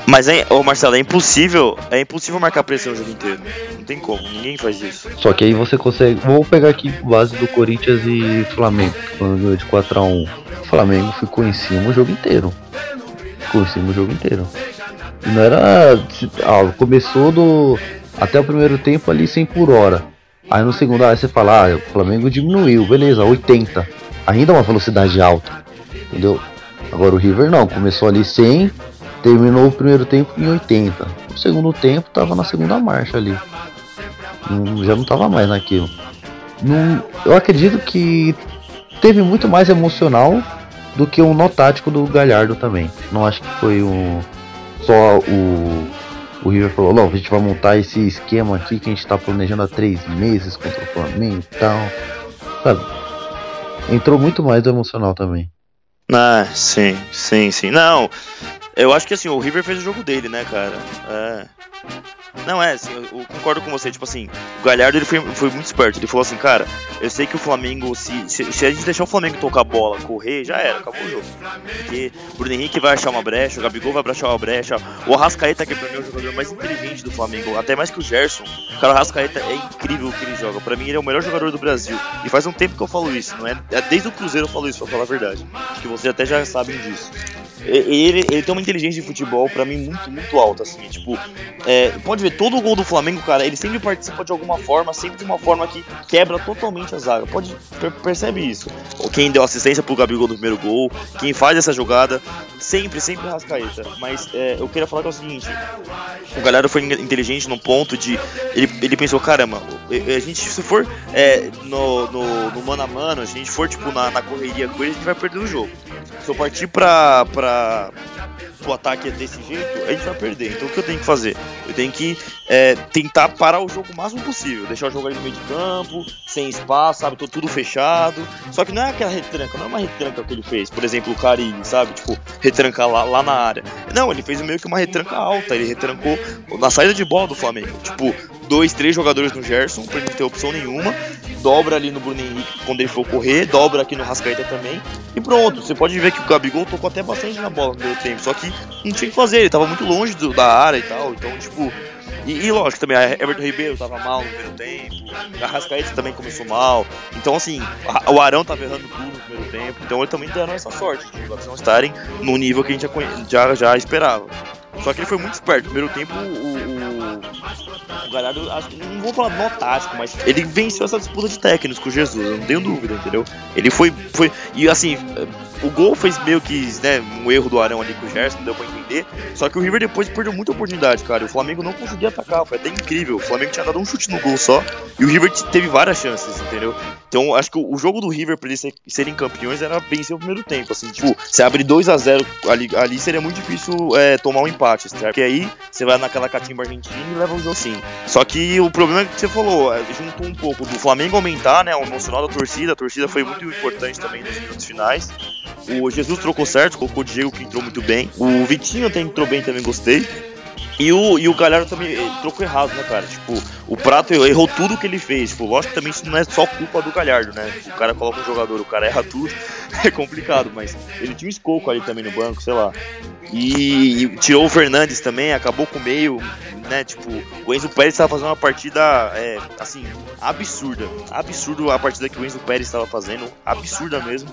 Mas, é, ô Marcelo, é impossível, é impossível marcar pressão o jogo inteiro. Não tem como, ninguém faz isso. Só que aí você consegue. Vou pegar aqui base do Corinthians e Flamengo, quando ganhou de 4x1. O Flamengo ficou em cima o jogo inteiro. Ficou em cima o jogo inteiro. Não era. ah, começou do. Até o primeiro tempo ali 100 por hora. Aí no segundo, aí você fala, ah, o Flamengo diminuiu, beleza, 80. Ainda uma velocidade alta. Entendeu? Agora o River não, começou ali 100, terminou o primeiro tempo em 80. O segundo tempo tava na segunda marcha ali. Já não tava mais naquilo. Eu acredito que teve muito mais emocional do que um nó tático do Galhardo também. Não acho que foi um, só o, o River falou, não, a gente vai montar esse esquema aqui que a gente tá planejando há três meses contra o Flamengo e tal. Sabe? Entrou muito mais do emocional também. Ah, sim, sim, sim. Não, eu acho que assim, o River fez o jogo dele, né, cara? É. Não, é, assim, eu, eu, concordo com você. Tipo assim, o Galhardo ele foi, foi, muito esperto. Ele falou assim, cara, eu sei que o Flamengo, se, se, se, a gente deixar o Flamengo tocar a bola, correr, já era, acabou o jogo. Porque o Bruno Henrique vai achar uma brecha, o Gabigol vai achar uma brecha. O Arrascaeta, que pra mim é o jogador mais inteligente do Flamengo, até mais que o Gerson. Cara, o Arrascaeta é incrível o que ele joga. Pra mim, ele é o melhor jogador do Brasil. E faz um tempo que eu falo isso, não é? é desde o Cruzeiro eu falo isso, pra falar a verdade. Acho que vocês até já sabem disso. Ele, ele tem uma inteligência de futebol, pra mim, muito, muito alta, assim. Tipo, é, pode ver, todo o gol do Flamengo, cara, ele sempre participa de alguma forma, sempre de uma forma que quebra totalmente a zaga. Pode, percebe isso. Quem deu assistência pro Gabigol no primeiro gol, quem faz essa jogada, sempre, sempre rascaeta. Mas é, eu queria falar que é o seguinte: o galera foi inteligente no ponto de. Ele, ele pensou, caramba, a gente, se for é, no, no, no, mano a mano, se a gente for tipo na, na correria com ele, a gente vai perder o jogo. Se eu partir pra. pra o ataque é desse jeito, a gente vai perder. Então o que eu tenho que fazer? Eu tenho que é, tentar parar o jogo o máximo possível, deixar o jogo ali no meio de campo, sem espaço, sabe? Tô tudo fechado. Só que não é aquela retranca, não é uma retranca que ele fez, por exemplo, o Carilli, sabe? Tipo, retrancar lá, lá na área. Não, ele fez meio que uma retranca alta, ele retrancou na saída de bola do Flamengo. Tipo, dois, três jogadores no Gerson, pra ele não ter opção nenhuma. Dobra ali no Bruno Henrique quando ele for correr, dobra aqui no Rascaeta também. E pronto, você pode ver que o Gabigol tocou até bastante na bola no meio tempo. Só que não tinha que fazer, ele tava muito longe do, da área e tal. Então, tipo, e, e, lógico, também a Everton Ribeiro tava mal no primeiro tempo, a Rascaeta também começou mal. Então, assim, a, o Arão tava errando tudo no primeiro tempo. Então, ele também deram essa sorte de eles não estarem no nível que a gente já, já, já esperava. Só que ele foi muito esperto. No primeiro tempo, o, o, o Galhardo, não vou falar nó tático, mas ele venceu essa disputa de técnicos com o Jesus, eu não tenho dúvida, entendeu? Ele foi. foi e assim, o gol fez meio que né, um erro do Arão ali com o Gerson, não deu pra entender. Só que o River depois perdeu muita oportunidade, cara. O Flamengo não conseguia atacar, foi até incrível. O Flamengo tinha dado um chute no gol só e o River teve várias chances, entendeu? Então acho que o jogo do River pra eles serem campeões era vencer o primeiro tempo. Assim, tipo, você abre 2 a 0 ali, ali seria muito difícil é, tomar um empate, certo? Porque aí você vai naquela catimba argentina e leva o jogo sim. Só que o problema é que você falou, é, juntou um pouco do Flamengo aumentar, né? O emocional da torcida. A torcida foi muito importante também nos minutos finais. O Jesus trocou certo, colocou o Diego que entrou muito bem. O Vitinho até entrou bem também, gostei. E o, e o Galhardo também trocou errado, né, cara? Tipo, o Prato errou tudo que ele fez. Tipo, lógico que também isso não é só culpa do Galhardo, né? O cara coloca um jogador, o cara erra tudo, [laughs] é complicado, mas ele tinha um escoco ali também no banco, sei lá. E, e tirou o Fernandes também, acabou com o meio, né? Tipo, o Enzo Pérez estava fazendo uma partida, é, assim, absurda. Absurdo a partida que o Enzo Pérez estava fazendo, absurda mesmo.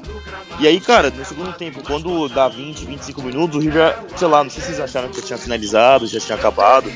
E aí, cara, no segundo tempo, quando dá 20, 25 minutos, o River, sei lá, não sei se vocês acharam que já tinha finalizado, já tinha acabado,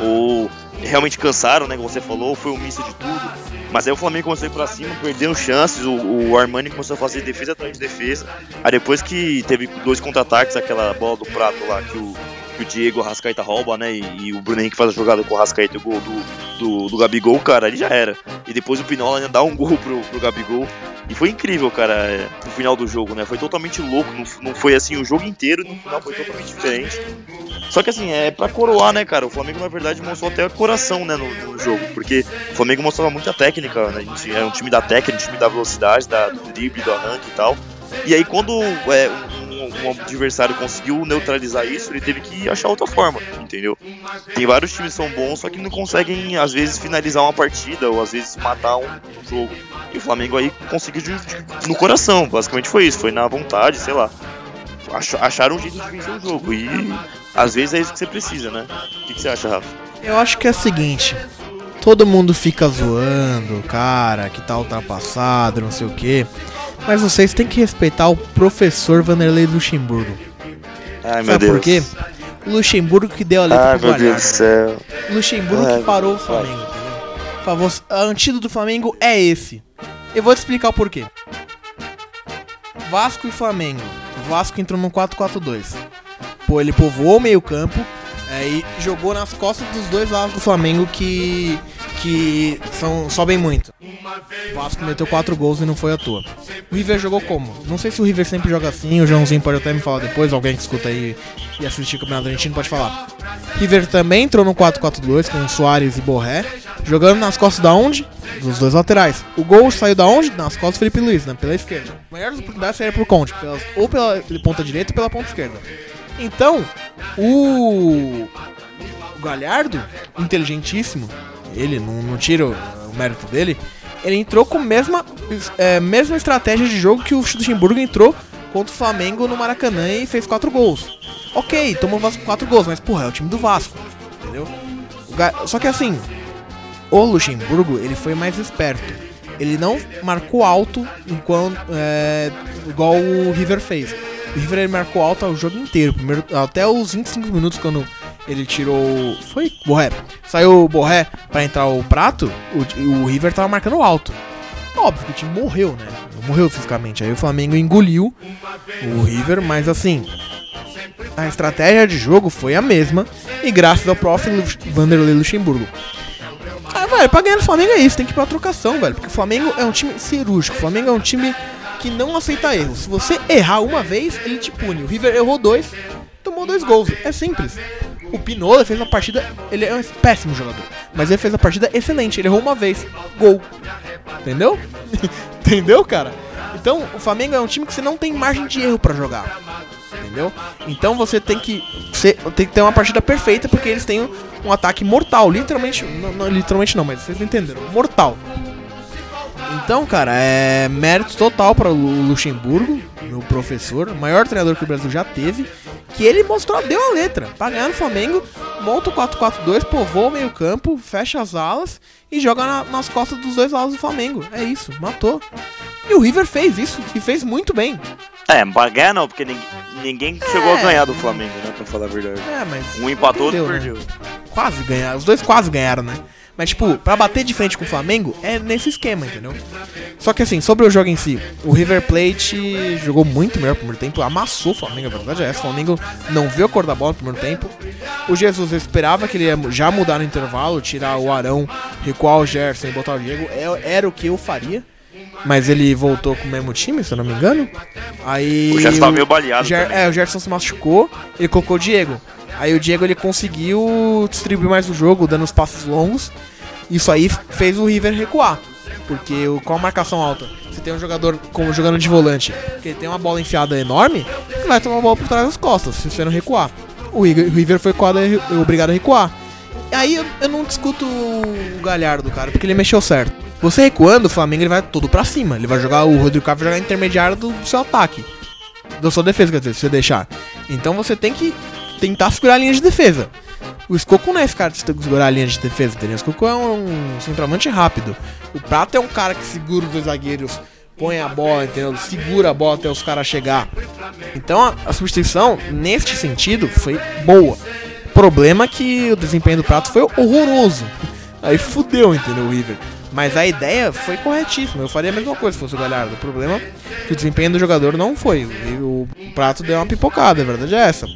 ou realmente cansaram, né? Como você falou, foi um misto de tudo. Mas aí o Flamengo começou a ir pra cima, perdeu chances, o, o Armani começou a fazer defesa atrás de defesa. Aí depois que teve dois contra-ataques, aquela bola do prato lá que o, que o Diego Rascaeta rouba, né? E, e, o Bruno Henrique faz a jogada com o Rascaeta e o gol do, do, do Gabigol, cara, ele já era. E depois o Pinola ainda dá um gol pro, pro Gabigol. E foi incrível, cara, é, no final do jogo, né? Foi totalmente louco, não, não foi assim o jogo inteiro, no final foi totalmente diferente. Só que assim, é pra coroar, né, cara? O Flamengo, na verdade, mostrou até coração, né, no, no jogo. Porque o Flamengo mostrava muita técnica, né? A gente era um time da técnica, um time da velocidade, da, do drible, do arranque e tal. E aí quando é, um, um, adversário conseguiu neutralizar isso, ele teve que achar outra forma, entendeu? Tem vários times que são bons, só que não conseguem, às vezes, finalizar uma partida, ou às vezes matar um jogo. E o Flamengo aí conseguiu de, de, no coração, basicamente foi isso, foi na vontade, sei lá. Acharam um jeito de vencer o jogo. E às vezes é isso que você precisa, né? O que, que você acha, Rafa? Eu acho que é o seguinte. Todo mundo fica zoando, cara, que tá ultrapassado, não sei o que. Mas vocês têm que respeitar o professor Vanderlei Luxemburgo. Ai, meu Sabe Deus. por quê? Luxemburgo que deu a letra Ai, pro meu Deus do céu. Luxemburgo Ai, que parou o Flamengo, entendeu? Favor, a antídoto do Flamengo é esse. Eu vou te explicar o porquê. Vasco e Flamengo. Vasco entrou no 4-4-2. Pô, ele povoou o meio-campo é, e jogou nas costas dos dois lados do Flamengo que que são sobem muito. O Vasco meteu 4 gols e não foi à toa. O River jogou como? Não sei se o River sempre joga assim, o Joãozinho pode até me falar depois, alguém que escuta aí e assistir o Campeonato Argentino pode falar. River também entrou no 4-4-2 com Soares e Borré, jogando nas costas da onde? Dos dois laterais. O gol saiu da onde? Nas costas do Felipe Luiz, né? pela esquerda. A maior das oportunidades seria pro Conte, pelas, ou pela ponta direita ou pela ponta esquerda. Então, o, o Galhardo, inteligentíssimo, ele não, não tira o, mérito dele, ele entrou com a mesma, é, mesma estratégia de jogo que o Luxemburgo entrou contra o Flamengo no Maracanã e fez 4 gols. Ok, tomou 4 gols, mas porra, é o time do Vasco, entendeu? Só que assim, o Luxemburgo, ele foi mais esperto. Ele não marcou alto enquanto, é, igual o River fez. O River ele marcou alto o jogo inteiro, primeiro, até os 25 minutos quando ele tirou. Foi? Borré. Saiu o Borré pra entrar o prato, o, o River tava marcando alto. Óbvio que o time morreu, né? Morreu fisicamente. Aí o Flamengo engoliu o River, mas assim. A estratégia de jogo foi a mesma. E graças ao prof. Vanderlei Luxemburgo. Ah, velho, pra ganhar no Flamengo é isso, tem que ir pra trocação, velho. Porque o Flamengo é um time cirúrgico. O Flamengo é um time que não aceita erros. Se você errar uma vez, ele te pune. O River errou dois, tomou dois gols. É simples. O Pinola fez uma partida. Ele é um péssimo jogador. Mas ele fez uma partida excelente. Ele errou uma vez. Gol. Entendeu? [laughs] Entendeu, cara? Então, o Flamengo é um time que você não tem margem de erro para jogar. Entendeu? Então você tem que ser, tem que ter uma partida perfeita porque eles têm um ataque mortal, literalmente, não, não literalmente não, mas vocês entenderam, mortal. Então, cara, é mérito total para o Luxemburgo, meu professor, maior treinador que o Brasil já teve, que ele mostrou, deu a letra. Pra ganhar no Flamengo, monta o 4-4-2, povoa o meio-campo, fecha as alas e joga na, nas costas dos dois lados do Flamengo. É isso, matou. E o River fez isso, e fez muito bem. É, pra ganhar não, porque ninguém, ninguém é, chegou a ganhar do Flamengo, né? Pra falar a verdade. É, mas. Um empatou, outro perdeu. Né? Quase ganharam, os dois quase ganharam, né? Mas, tipo, pra bater de frente com o Flamengo é nesse esquema, entendeu? Só que, assim, sobre o jogo em si, o River Plate jogou muito melhor no primeiro tempo, amassou o Flamengo, a verdade é essa. O Flamengo não viu a cor da bola no primeiro tempo. O Jesus esperava que ele ia já mudar no intervalo, tirar o Arão, recuar o Gerson e botar o Diego. É, era o que eu faria. Mas ele voltou com o mesmo time, se eu não me engano. Aí. O Gerson tava meio baleado. Ger é, o Gerson se machucou, ele colocou o Diego. Aí o Diego ele conseguiu distribuir mais o jogo, dando os passos longos. Isso aí fez o River recuar. Porque com a marcação alta, você tem um jogador como jogando de volante, que tem uma bola enfiada enorme, ele vai tomar a bola por trás das costas, se você não recuar. O River foi obrigado a recuar. Aí eu, não discuto o Galhardo, cara, porque ele mexeu certo. Você recuando, o Flamengo ele vai todo pra cima. Ele vai jogar, o Rodrigo Caio vai jogar intermediário do seu ataque. Da sua defesa, quer dizer, se você deixar. Então você tem que tentar segurar a linha de defesa. O Skoko não é cara de segurar a linha de defesa, entendeu? O Skoko é um, um centroavante rápido. O Prato é um cara que segura os dois zagueiros, põe a bola, entendeu? Segura a bola até os caras chegar. Então a, a substituição, neste sentido, foi boa. Problema que o desempenho do Prato foi horroroso. [laughs] Aí fudeu, entendeu, o River. Mas a ideia foi corretíssima. Eu faria a mesma coisa se fosse o Galhardo. O problema é que o desempenho do jogador não foi. O, o prato deu uma pipocada, a verdade é essa.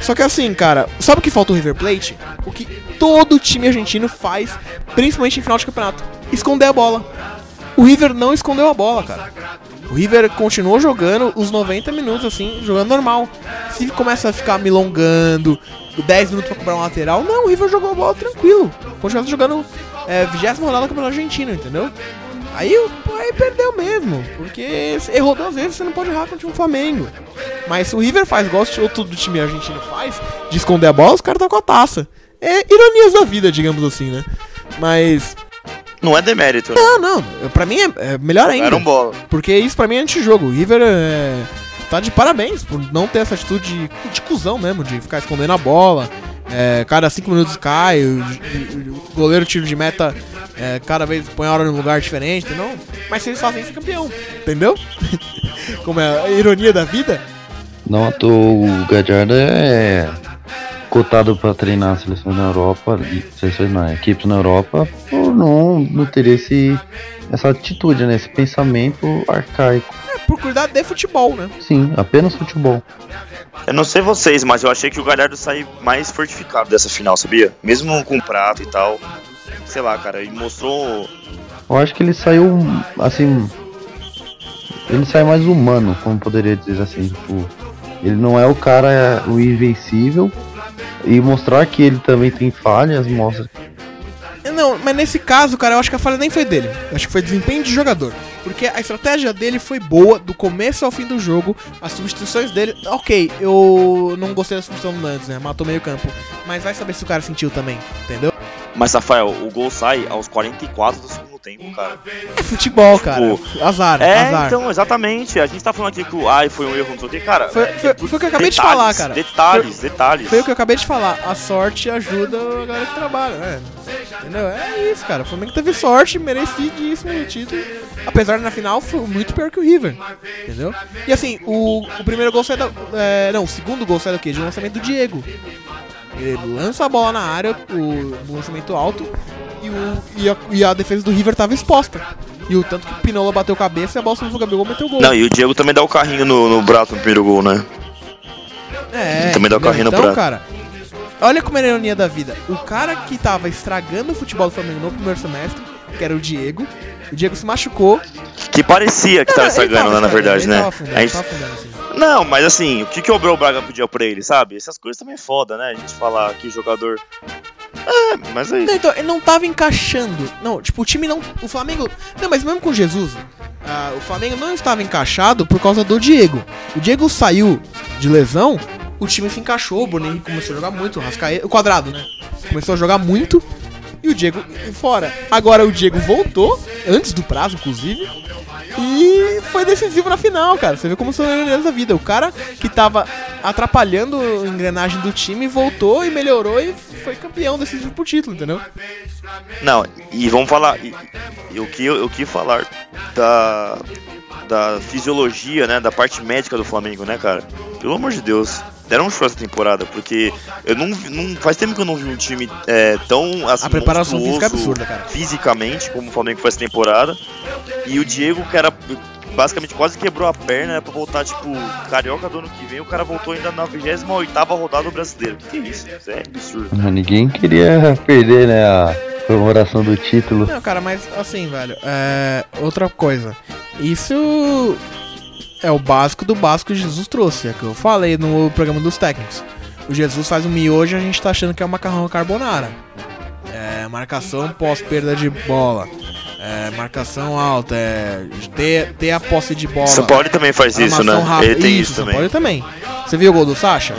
Só que assim, cara, sabe o que falta o River Plate? O que todo time argentino faz, principalmente em final de campeonato: esconder a bola. O River não escondeu a bola, cara. O River continuou jogando os 90 minutos, assim, jogando normal. Se começa a ficar milongando, 10 minutos pra cobrar um lateral, não, o River jogou a bola tranquilo. Continuou jogando é, 20 rodada do Campeonato Argentino, entendeu? Aí, aí perdeu mesmo, porque errou duas vezes, você não pode errar contra um Flamengo. Mas se o River faz igual o do time argentino faz, de esconder a bola, os caras estão com a taça. É ironias da vida, digamos assim, né? Mas. Não é demérito, né? Não, não. Pra mim é, é melhor ainda. Era um bola. Porque isso pra mim é antijogo. O River é, tá de parabéns por não ter essa atitude de, de cuzão mesmo, de ficar escondendo a bola. É, cada cinco minutos cai, o, o goleiro tiro de meta é, cada vez põe a hora num lugar diferente, entendeu? Mas se eles fazem isso, é campeão, entendeu? [laughs] Como é a ironia da vida. Não, o Gadiardo é cotado para treinar a seleção na Europa, seleções não, equipes na Europa, por não, não ter esse, essa atitude, né? Esse pensamento arcaico. É, por cuidar de futebol, né? Sim, apenas futebol. Eu não sei vocês, mas eu achei que o Galhardo saiu mais fortificado dessa final, sabia? Mesmo com o prato e tal. sei lá, cara, ele mostrou. Eu acho que ele saiu, assim. Ele sai mais humano, como poderia dizer assim. Tipo, ele não é o cara, o invencível. E mostrar que ele também tem falhas mostra. Não, mas nesse caso, cara, eu acho que a falha nem foi dele. Eu acho que foi desempenho de jogador. Porque a estratégia dele foi boa, do começo ao fim do jogo. As substituições dele, ok, eu não gostei da substituição do Nantes, né? Matou meio campo. Mas vai saber se o cara sentiu também, entendeu? Mas, Rafael, o gol sai aos 44 do segundo tempo, cara. É futebol, cara. Azar, É, azar. então, exatamente. A gente tá falando aqui que o ai foi um erro, não sei o que, cara. Foi- é- foi- é foi o que eu acabei de detalhes, falar, cara. Detalhes, detalhes. Foi o que eu acabei de falar. A sorte ajuda a galera que trabalha, né? Entendeu? É isso, cara. O Flamengo teve sorte, merecidíssimo o título. Apesar de na final foi muito pior que o River. Entendeu? E assim, o, o primeiro gol sai da. é, não, o segundo gol sai do quê? De um lançamento do Diego. Ele lança a bola na área, o, o lançamento alto, e, o, e, a, e a defesa do River tava exposta. E o tanto que o Pinola bateu cabeça e a bola subiu pro Gabigol meteu o gol. Não, e o Diego também dá o carrinho no, no braço no primeiro gol, né? É, Também dá o carrinho no então, prato. cara, olha como é a ironia da vida. O cara que tava estragando o futebol do Flamengo no primeiro semestre, que era o Diego, o Diego se machucou. Que parecia que Não, tava estragando, né, na verdade, né? Tava afundando, gente- tava afundando, assim. Não, mas assim, o que, que o Abel Braga pediu pra ele, sabe? Essas coisas também é foda, né? A gente falar que jogador. É, mas é Não, então, ele não tava encaixando. Não, tipo, o time não. O Flamengo. Não, mas mesmo com Jesus, ah, o Flamengo não estava encaixado por causa do Diego. O Diego saiu de lesão, o time se encaixou, o Henrique começou a jogar muito, o Rascaeta, o quadrado, né? Começou a jogar muito e o Diego fora. Agora o Diego voltou, antes do prazo, inclusive. E foi decisivo na final, cara. Você vê como são as da vida. O cara que tava atrapalhando a engrenagem do time voltou e melhorou e foi campeão decisivo pro título, entendeu? Não, e vamos falar. E, o, que, o que falar da. Da fisiologia, né? Da parte médica do Flamengo, né, cara? Pelo amor de Deus. Deram um show essa temporada, porque eu não, vi- não faz tempo que eu não vi um time é, tão assim, A preparação física é absurda, cara. Fisicamente, como o Flamengo faz essa temporada. E o Diego, que era basicamente quase quebrou a perna né, pra voltar, tipo, carioca do ano que vem, o cara voltou ainda na 28 rodada do brasileiro. Que que é isso? Isso é absurdo. Ninguém queria perder, né, a comemoração do título. Não, cara, mas assim, velho, é. Outra coisa. Isso é o básico do básico que Jesus trouxe. É que eu falei no programa dos técnicos. O Jesus faz um miojo e a gente tá achando que é o macarrão carbonara. É marcação pós perda de bola. É marcação alta. É ter, ter a posse de bola. São Paulo também faz isso, né? rápida. Ele tem isso, São também. Paulo também. Você viu o gol do Sacha?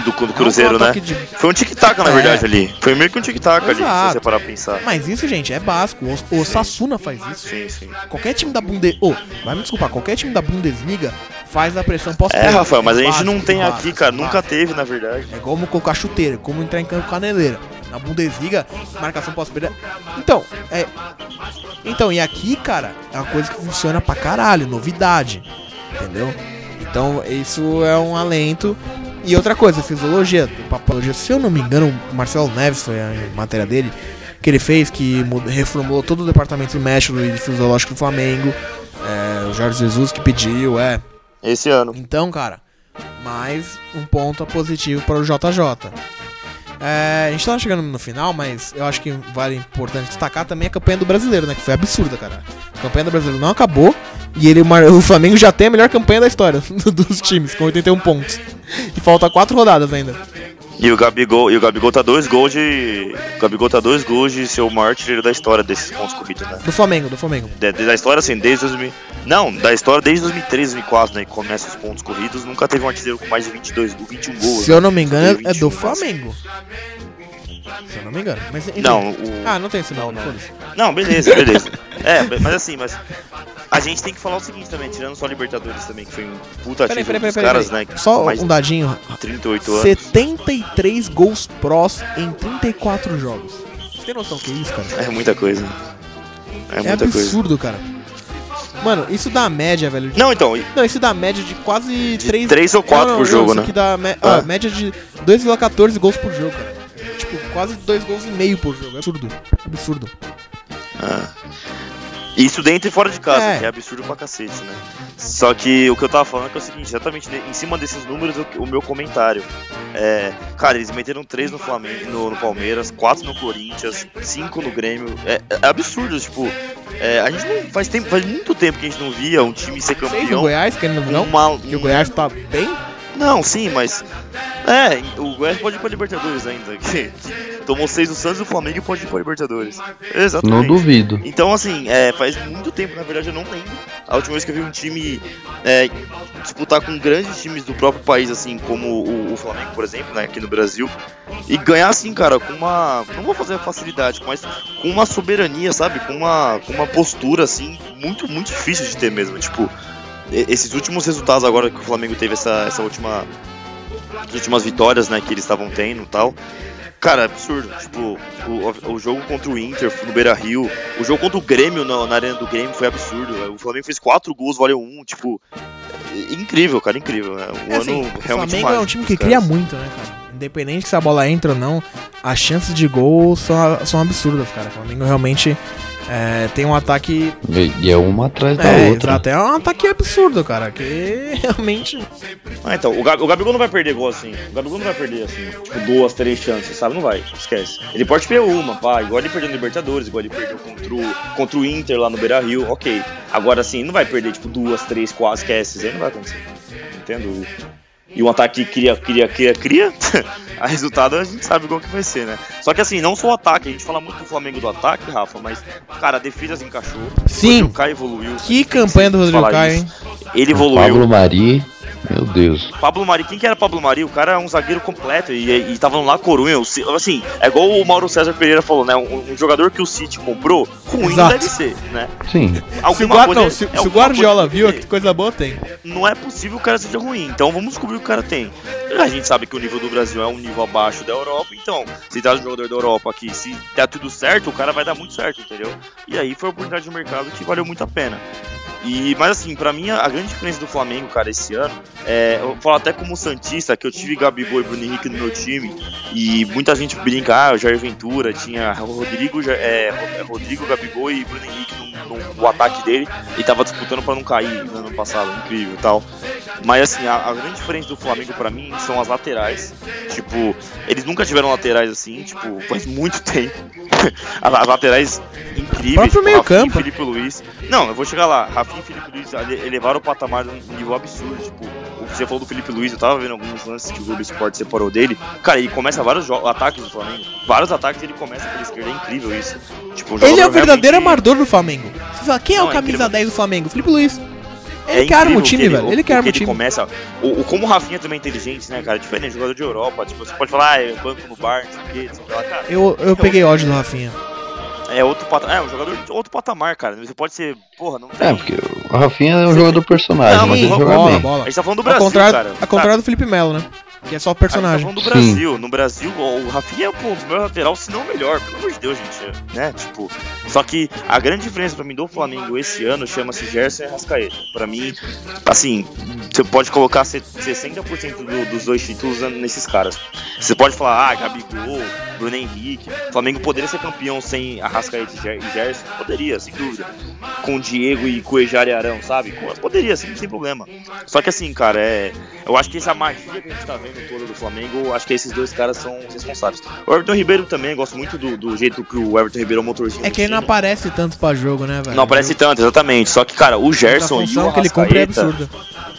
Do, do Cruzeiro, É um né? de- Foi um tic-tac, na É. verdade, ali. Foi meio que um tic-tac ali, se você parar pra pensar. Mas isso, gente, é básico. O, o Sassuna faz isso. Sim, sim. Qualquer time da Bundesliga. Oh, vai me desculpar, qualquer time da Bundesliga faz a pressão pós É, Rafael, mas a gente básico, não tem básico, aqui, cara. básico. Nunca teve, na verdade. É como colocar chuteira, como entrar em campo caneleira. Na Bundesliga, marcação pós-perda. Então, é. Então, e aqui, cara, é uma coisa que funciona pra caralho, novidade. Entendeu? Então, isso é um alento. E outra coisa, fisiologia, papologia. Se eu não me engano, o Marcelo Neves foi a matéria dele, que ele fez, que reformulou todo o departamento médico e fisiológico do Flamengo. É, o Jorge Jesus que pediu, é. Esse ano. Então, cara, mais um ponto positivo para o JJ. É, a gente tava chegando no final, mas eu acho que vale importante destacar também a campanha do brasileiro, né? Que foi absurda, cara. A campanha do brasileiro não acabou e ele, o Flamengo já tem a melhor campanha da história [laughs] dos times, com 81 pontos. E falta quatro rodadas ainda. E o Gabigol, e o Gabigol tá dois gols de. O Gabigol tá dois gols de ser o maior artilheiro da história desses pontos corridos, né? Do Flamengo, do Flamengo. De, de- da história, assim, desde 2000. Não, da história desde 2013, 2004, né? Que começa os pontos corridos, nunca teve um artilheiro com mais de 22, 21 gols. Se né? eu não me engano, é do 21, Flamengo. Se eu não me engano. Mas, enfim. Não, o. Ah, não tem esse não, não. Não, beleza, beleza. é, mas assim, mas. A gente tem que falar o seguinte também, tirando só Libertadores também, que foi um puta Peraí, título peraí, dos peraí, caras, peraí. né? Só um dadinho. 38 anos. 73 gols prós em 34 jogos. Você tem noção que é isso, cara? É muita coisa. É, É, muita coisa. absurdo, cara. Mano, isso dá média, velho. de- Não, então, Não, isso dá média de quase 3... três ou quatro por jogo, isso né? aqui dá me- Ah. ó, média de 2,14 gols por jogo, cara. Tipo, quase 2 gols e meio por jogo. É absurdo. Absurdo. Ah. Isso dentro e fora de casa, É. que é absurdo pra cacete, né? Só que o que eu tava falando é, que é o seguinte, exatamente ne- em cima desses números, o, o meu comentário. É, cara, eles meteram três no Flamengo, no, no Palmeiras, quatro no Corinthians, cinco no Grêmio. É, é absurdo, tipo. é, a gente não. Faz, tempo, faz muito tempo que a gente não via um time ser campeão. Goiás, querendo ou com não. uma- Que o Goiás tá bem. Não, sim, mas. É, o Goiás pode ir pra Libertadores ainda. [laughs] Que, que tomou seis do Santos e o Flamengo pode ir pra Libertadores. Exatamente. Não duvido. Então, assim, é, faz muito tempo, na verdade, eu não lembro. A última vez que eu vi um time é, disputar com grandes times do próprio país, assim, como o, o Flamengo, por exemplo, né, aqui no Brasil, e ganhar, assim, cara, com uma. Não vou fazer facilidade, mas com uma soberania, sabe? Com uma, com uma postura, assim, muito, muito difícil de ter mesmo. Tipo, e- esses últimos resultados agora que o Flamengo teve essa, essa última. As últimas vitórias, né, que eles estavam tendo e tal. Cara, absurdo. Tipo, o, o jogo contra o Inter no Beira Rio, o jogo contra o Grêmio na, na arena do Grêmio foi absurdo. O Flamengo fez quatro gols, valeu um. Tipo, incrível, cara, incrível. É um É assim, ano o realmente Flamengo é um mágico time que cria muito, né, cara? Independente se a bola entra ou não, as chances de gol são, são absurdas, cara. O Flamengo realmente é, tem um ataque. E é uma atrás da É, outra. exato, é um ataque absurdo, cara. Que [laughs] realmente. Ah, então, o, Gab- o Gabigol não vai perder gol assim. O Gabigol não vai perder assim, tipo, duas, três chances, sabe? Não vai, esquece. Ele pode perder uma, pá, igual ele perdeu no Libertadores, igual ele perdeu contra o, contra o Inter lá no Beira Rio, ok. Agora assim, não vai perder, tipo, duas, três, quatro, esquece, isso aí não vai acontecer. Entendo. E um ataque que cria, cria, cria, cria, [laughs] a resultado a gente sabe qual que vai ser, né? Só que assim, não só o ataque, a gente fala muito do Flamengo do ataque, Rafa, mas, cara, a defesa se encaixou. Sim. O Rodrigo Caio evoluiu. Que campanha do Rodrigo Caio, hein? Ele evoluiu. Pablo Mari, meu Deus. Pablo Mari, quem que era Pablo Mari? O cara é um zagueiro completo e, e tava no La Corunha. Assim, é igual o Mauro César Pereira falou, né? Um, um jogador que o City comprou, ruim não Exato. deve ser, né? Sim. Se o, Alguma Gua- coisa- não, se, é se o Guardiola coisa viu, que coisa boa tem. Não é possível que o cara seja ruim, então vamos descobrir o que o cara tem. A gente sabe que o nível do Brasil é um nível abaixo da Europa, então, se traz um jogador da Europa aqui, se der tudo certo, o cara vai dar muito certo, entendeu? E aí foi a oportunidade de mercado que valeu muito a pena. E, mas assim, pra mim, a grande diferença do Flamengo, cara, esse ano, é, eu falo até como Santista, que eu tive Gabigol e Bruno Henrique no meu time, e muita gente brinca, ah, o Jair Ventura, tinha Rodrigo, é, Ro- Rodrigo, Gabigol e Bruno Henrique no, no ataque dele, e tava disputando pra não cair no ano passado, incrível e tal. Mas assim, a, a grande diferença do Flamengo pra mim são as laterais. Tipo, eles nunca tiveram laterais assim, tipo, faz muito [laughs] tempo. as, as laterais incríveis. Tipo, meio-campo. Rafinha e Felipe Luiz. Não, eu vou chegar lá. Rafinha e Felipe Luiz ele- elevaram o patamar num nível absurdo. Tipo, o você falou do Felipe Luiz, eu tava vendo alguns lances que o Globo Esporte separou dele. Cara, ele começa vários ataques do Flamengo. Vários ataques ele começa pela esquerda, é incrível isso. Tipo, um Ele é o verdadeiro realmente- amador do Flamengo. Você fala, quem é Não, o é camisa incrível. 10 do Flamengo? Felipe Luiz. Ele É que arma o time, que velho. Ele que arma o ele time. começa. O, o- como o Rafinha também é inteligente, né, cara? Diferente, jogador de Europa. Tipo, você pode falar, ah, é banco no bar, não sei o quê, não sei lá, cara. Eu, eu peguei ódio do Rafinha. É outro patamar. É, um jogador de outro patamar, cara. Você pode ser. Porra, não tem. É, porque o Rafinha é um jogador personagem, Não, mas ele joga bola, bem. bola. A gente tá falando do Ao Brasil, contrário, cara. ao contrário do Felipe Melo, né? Que é só A gente tá personagem. falando do Sim. Brasil. No Brasil, o Rafinha é pô, dos melhores lateral, se não o melhor. Pelo amor de Deus, gente. Né? Tipo. Só que a grande diferença pra mim do Flamengo esse ano chama-se Gerson e Rascaeta. Pra mim, assim, você pode colocar se- 60% do- dos dois títulos nesses caras. Você pode falar, ah, Gabigol, Bruno Henrique. O Flamengo poderia ser campeão sem Arrascaeta e Ger- e Gerson? Poderia, sem dúvida. Com Diego e Cuejar e Arão, sabe? Poderia, sem, sem problema. Só que assim, cara, é. Eu acho que essa magia que a gente tá vendo toda do Flamengo, acho que esses dois caras são responsáveis. O Everton Ribeiro também, gosto muito do, do jeito que o Everton Ribeiro é o motorzinho. É que ele não aparece tanto pra jogo, né, velho? Não aparece tanto, exatamente. Só que, cara, o A Gerson e o que ele cumpre é absurda.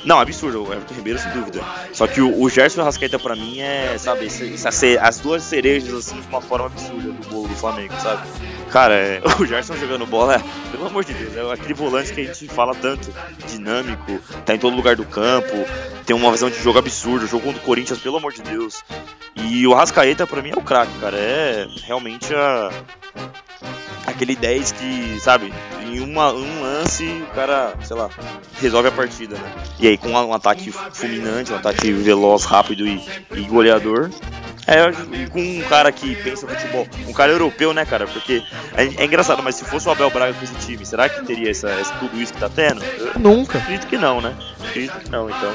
Não, absurdo, o Everton Ribeiro, sem dúvida. Só que o, o Gerson e o Rascaeta, pra mim, é, sabe, essa as duas cerejas, assim, de uma forma absurda do bolo do Flamengo, sabe? Cara, é, [laughs] o Gerson jogando bola, é, pelo amor de Deus, é aquele volante que a gente fala tanto, dinâmico, tá em todo lugar do campo, tem uma visão de jogo absurda, jogou contra o Corinthians, pelo amor de Deus. E o Rascaeta, pra mim, é o craque, cara, é realmente a... Aquele 10 que, sabe, em uma, um lance o cara, sei lá, resolve a partida, né? E aí com um ataque fulminante, um ataque veloz, rápido e, e goleador. É, e com um cara que pensa futebol, um cara europeu, né, cara? Porque é, é engraçado, mas se fosse o Abel Braga com esse time, será que teria essa, essa- tudo isso que tá tendo? Eu Nunca. acredito que não, né? Acredito que não, então.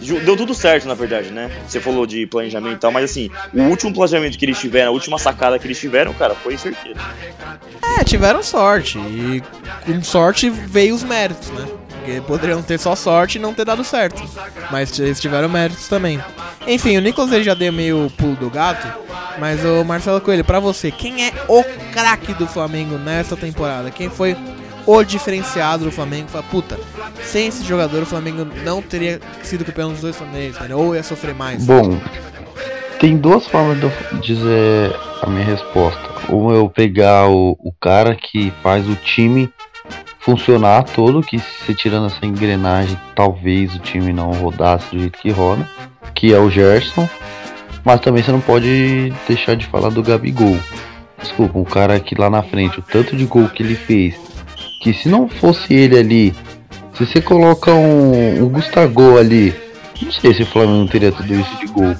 Deu tudo certo, na verdade, né? Você falou de planejamento e tal, mas assim, o último planejamento que eles tiveram, a última sacada que eles tiveram, cara, foi certeiro. É, tiveram sorte. E com sorte veio os méritos, né? Porque poderiam ter só sorte e não ter dado certo. Mas eles tiveram méritos também. Enfim, o Nicolas já deu meio pulo do gato. Mas o Marcelo Coelho, pra você, quem é o craque do Flamengo nessa temporada? Quem foi o diferenciado do Flamengo? Fala, puta, sem esse jogador o Flamengo não teria sido campeão nos dois torneios, entendeu? Ou ia sofrer mais. Bom, tem duas formas de eu dizer a minha resposta. Uma é eu pegar o, o cara que faz o time funcionar todo, que se tirando essa engrenagem, talvez o time não rodasse do jeito que roda, que é o Gerson. Mas também você não pode deixar de falar do Gabigol. Desculpa, um cara que lá na frente, o tanto de gol que ele fez, que se não fosse ele ali, se você coloca um, um Gustavo ali, não sei se o Flamengo não teria tudo isso de gol.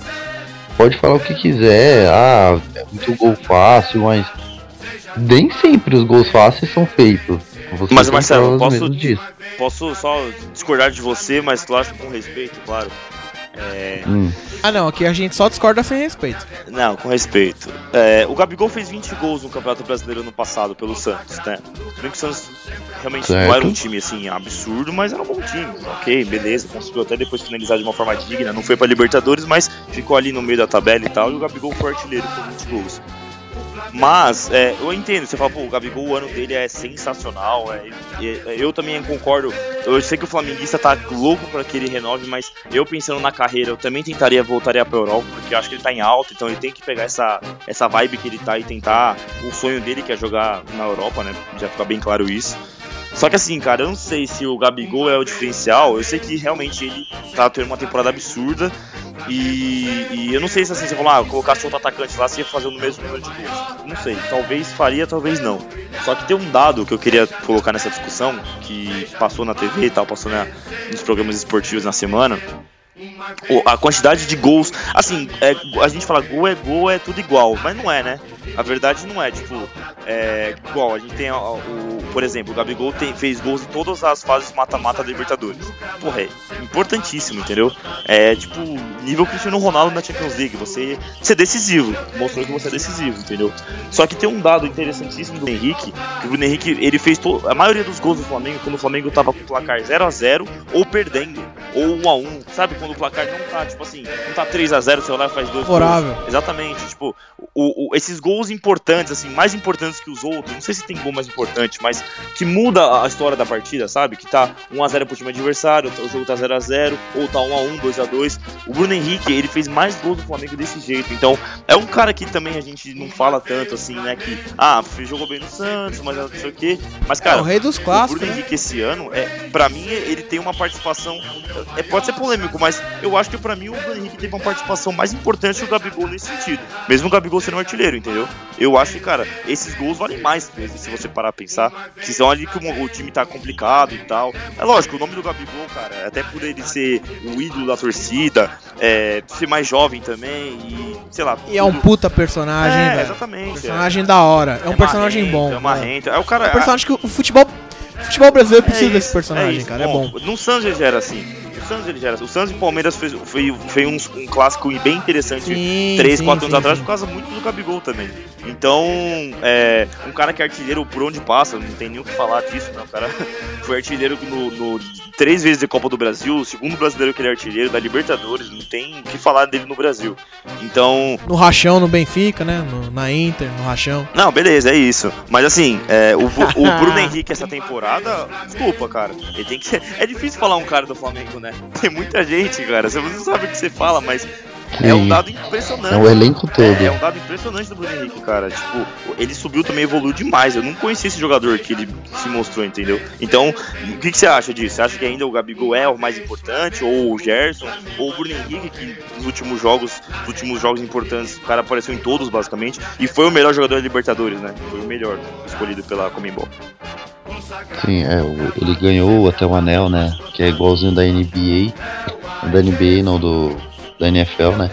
Pode falar o que quiser, ah, é muito gol fácil, mas nem sempre os gols fáceis são feitos. Você Mas, Marcelo, posso-. Posso só discordar de você, mas claro, com respeito, claro. É, Hum, Ah não, aqui a gente só discorda sem respeito. Não, com respeito. É, o Gabigol fez 20 gols no Campeonato Brasileiro no passado pelo Santos, né? Tudo bem que o Santos realmente não Certo. era um time assim absurdo, mas era um bom time. Ok, beleza, conseguiu até depois finalizar de uma forma digna. Não foi pra Libertadores, mas ficou ali no meio da tabela e tal. E o Gabigol foi artilheiro com 20 gols. Mas, é, eu entendo, você fala, pô, o Gabigol, o ano dele é sensacional. é, é, eu também concordo. Eu sei que o flamenguista tá louco para que ele renove, mas eu pensando na carreira, eu também tentaria voltaria pra Europa, porque eu acho que ele tá em alta, então ele tem que pegar essa, essa vibe que ele tá e tentar o sonho dele, que é jogar na Europa, né? Já fica bem claro isso. Só que assim, cara, eu não sei se o Gabigol é o diferencial. Eu sei que realmente ele tá tendo uma temporada absurda. E, e eu não sei se assim, você falou, ah, colocasse outro atacante lá, você ia fazer o mesmo número de gols. Não sei, talvez faria, talvez não. Só que tem um dado que eu queria colocar nessa discussão, que passou na TV e tal, passou na, nos programas esportivos na semana. A quantidade de gols, assim, é, a gente fala gol é gol, é tudo igual, mas não é, né? A verdade não é, tipo, é igual, a gente tem o, por exemplo, o Gabigol tem, fez gols em todas as fases mata-mata da Libertadores. Porra, é importantíssimo, entendeu? É tipo, nível Cristiano Ronaldo na Champions League, você ser decisivo, mostrou que você é decisivo, entendeu? Só que tem um dado interessantíssimo do Henrique, que o Bruno Henrique, ele fez to- a maioria dos gols do Flamengo quando o Flamengo tava com o placar 0 a 0 ou perdendo, ou 1 a 1 sabe? Quando o placar não tá, tipo assim, não tá 3 a 0 você vai lá faz dois Favorável. gols. Exatamente, tipo, o, o- esses gols importantes, assim, mais importantes que os outros, não sei se tem gol mais importante, mas que muda a história da partida, sabe? Que tá 1x0 pro time adversário, o jogo tá 0x0, ou tá 1x1, 2x2. O Bruno Henrique, ele fez mais gols do Flamengo desse jeito. Então, é um cara que também a gente não fala tanto assim, né? Que, ah, jogou bem no Santos, mas não sei o quê. Mas, É cara, o rei dos o clássicos, Bruno né? Henrique esse ano, é, pra mim, ele tem uma participação. É, pode ser polêmico, mas eu acho que pra mim o Bruno Henrique teve uma participação mais importante que o Gabigol nesse sentido. Mesmo o Gabigol sendo um artilheiro, entendeu? Eu acho que, cara, esses gols valem mais, se você parar a pensar. Que são ali que o, o time tá complicado e tal. É lógico, o nome do Gabigol, cara, até por ele ser o ídolo da torcida, é, ser mais jovem também e, sei lá. E é um puta personagem, é, velho. exatamente. Personagem da hora. É um É personagem marrento, bom. É uma renta. É o cara. É um personagem que o futebol, o futebol brasileiro precisa isso, desse personagem, isso. cara. É bom. No já era assim. O Santos ele já era. O Santos e o Palmeiras fez, foi, foi um, um clássico bem interessante Sim, 3, sim, 4 anos sim, atrás por causa muito do Gabigol também. Então, é, um cara que é artilheiro por onde passa, não tem nem o que falar disso, né? O cara [laughs] foi artilheiro no, no- três vezes da Copa do Brasil, o segundo brasileiro que ele é artilheiro da Libertadores, não tem o que falar dele no Brasil. Então, No Rachão, no Benfica, né? No- na Inter, no Rachão. não, beleza, é isso. Mas assim, é, o, o [laughs] Bruno Henrique essa temporada, desculpa, cara. Ele tem que. É difícil falar um cara do Flamengo, né? Tem muita gente, cara. Você não sabe o que você fala, mas é um dado impressionante. É o elenco todo. É, é um dado impressionante do Bruno Henrique, cara. Tipo, ele subiu também, evoluiu demais. Eu não conhecia esse jogador que ele se mostrou, entendeu? Então, o que, que você acha disso? Você acha que ainda o Gabigol é o mais importante? Ou o Gerson? Ou o Bruno Henrique, que nos últimos jogos, nos últimos jogos importantes, o cara apareceu em todos, basicamente. E foi o melhor jogador da Libertadores, né? Foi o melhor escolhido pela Comembol. Sim, é, ele ganhou até o anel, né? Que é igualzinho da NBA. Da NBA, não do da NFL, né?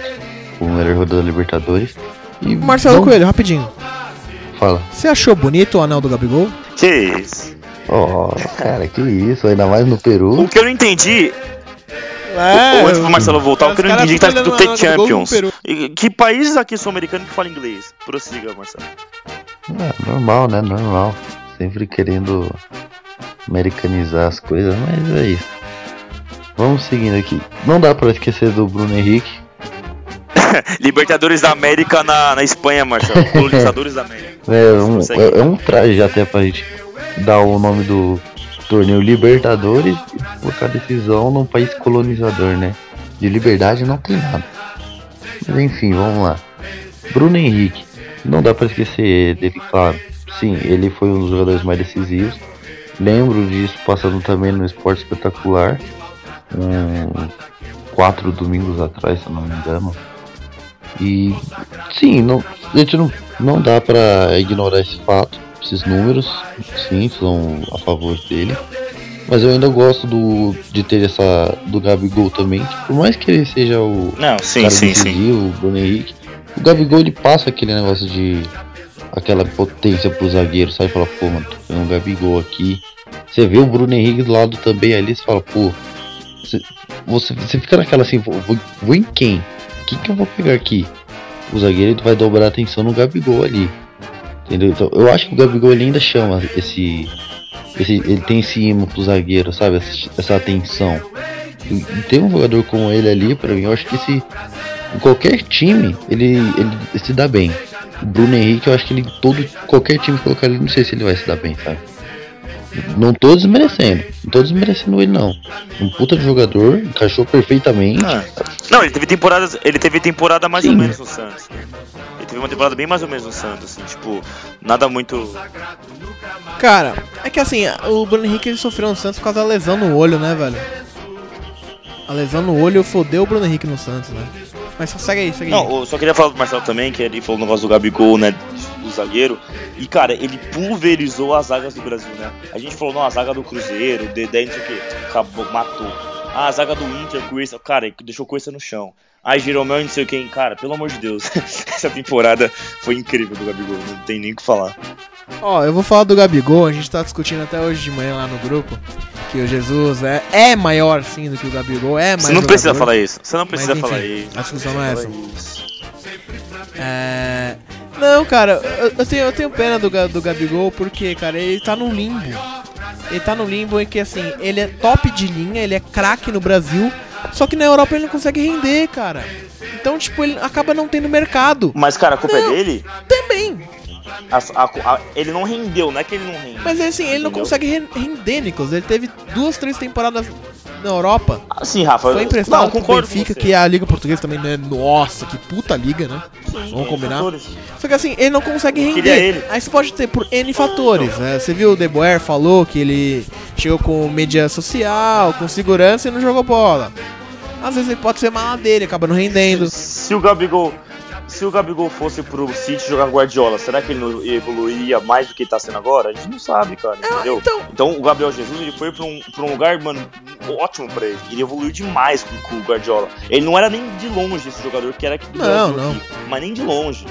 O melhor jogador da Libertadores. E Marcelo vamos- Coelho, rapidinho. Fala. Você achou bonito o anel do Gabigol? Que isso? Ó, cara, que isso, ainda mais no Peru. O que eu não entendi. É, Antes do Marcelo voltar, eu quero entender que tá escrito The do Champions. Peru. Que países aqui sul-americanos que falam inglês? Prossiga, Marcelo. É, normal, né? Normal. Sempre querendo americanizar as coisas, mas é isso. Vamos seguindo aqui. Não dá pra esquecer do Bruno Henrique. [laughs] Libertadores da América na, na Espanha, Marcelo. Colonizadores [laughs] da América. É um, consegue. é, é um traje até pra gente dar o nome do torneio Libertadores e colocar decisão num país colonizador, né? De liberdade não tem nada. Mas enfim, vamos lá. Bruno Henrique, não dá pra esquecer dele, claro. Sim, ele foi um dos jogadores mais decisivos. Lembro disso passando também no Esporte Espetacular. Um, quatro domingos atrás, se não me engano. E sim, não, a gente não, não dá pra ignorar esse fato, esses números, sim, são a favor dele. Mas eu ainda gosto do, de ter essa do Gabigol também, por mais que ele seja o Não, sim, cara sim, sim. decisivo, o Bruno Henrique, o Gabigol ele passa aquele negócio de aquela potência pro zagueiro, sabe? Fala, pô, mano, tô um Gabigol aqui. Você vê o Bruno Henrique do lado também ali, você fala, pô, você, você, você fica naquela assim, vou, vou- vou em quem? Quem que eu vou pegar aqui? O zagueiro vai dobrar a atenção no Gabigol ali. Entendeu? Então eu acho que o Gabigol ainda chama esse. esse ele tem esse imã pro zagueiro, sabe? Essa, essa atenção. E, ter um jogador como ele ali, pra mim, eu acho que esse. Em qualquer time, ele, ele se dá bem. O Bruno Henrique, eu acho que ele todo. Qualquer time que colocar ele, não sei se ele vai se dar bem, sabe? Não tô desmerecendo. Não tô desmerecendo ele não. Um puta de jogador, encaixou perfeitamente. Ah. Não, ele teve temporadas. Ele teve temporada mais Sim. ou menos no Santos. Ele teve uma temporada bem mais ou menos no Santos, assim, tipo, nada muito. Cara, é que assim, o Bruno Henrique ele sofreu no Santos por causa da lesão no olho, né, velho? A lesão no olho fodeu o Bruno Henrique no Santos, né? Mas segue aí, segue aí. Não, eu só queria falar pro Marcelo também, que ele falou o negócio do Gabigol, né? Do zagueiro. E, cara, ele pulverizou as zagas do Brasil, né? A gente falou, não, a zaga do Cruzeiro, o Dedé, não sei o quê. Acabou, matou. Ah, a zaga do Inter, Cuesta, cara, ele deixou Cuesta no chão. Ah, Jeromel e não sei quem. Cara, pelo amor de Deus. [laughs] Essa temporada foi incrível do Gabigol, não tem nem o que falar. Ó, eu vou falar do Gabigol, a gente tá discutindo até hoje de manhã lá no grupo que o Jesus é, é maior sim do que o Gabigol, é mais Você não precisa jogador. falar isso. Você não precisa Mas, enfim, falar isso. a discussão não é essa. É... Não, cara, eu, eu tenho, eu tenho pena do, do Gabigol porque, cara, ele tá no limbo. Ele tá no limbo em que, assim, ele é top de linha, ele é craque no Brasil, só que na Europa ele não consegue render, cara. Então, tipo, ele acaba não tendo mercado. Mas, cara, a culpa Não. é dele. Também. A- a- a- ele não rendeu, não é que ele não rende. Mas, assim, ele não Entendeu? consegue ren- render, Nicolas. Ele teve duas, três temporadas na Europa. Assim, Rafa, Foi emprestado não, concordo com Benfica, você. que a Liga Portuguesa também não é... Nossa, que puta liga, né? Sim, Vamos combinar? fatores. Só que assim, ele não consegue render. Aí você pode ter por N fatores, né? Você viu o De Boer falou que ele chegou com mídia social, com segurança e não jogou bola. Às vezes ele pode ser mala dele, acaba não rendendo. Se o Gabigol. Se o Gabigol fosse pro City jogar Guardiola, será que ele não evoluiria mais do que ele tá sendo agora? A gente não sabe, cara, entendeu? então- Então o Gabriel Jesus ele foi pra um, pra um lugar, mano, ótimo pra ele. Ele evoluiu demais com, com o Guardiola. Ele não era nem de longe esse jogador que era aqui do Não, Brasil, não. mas nem de longe.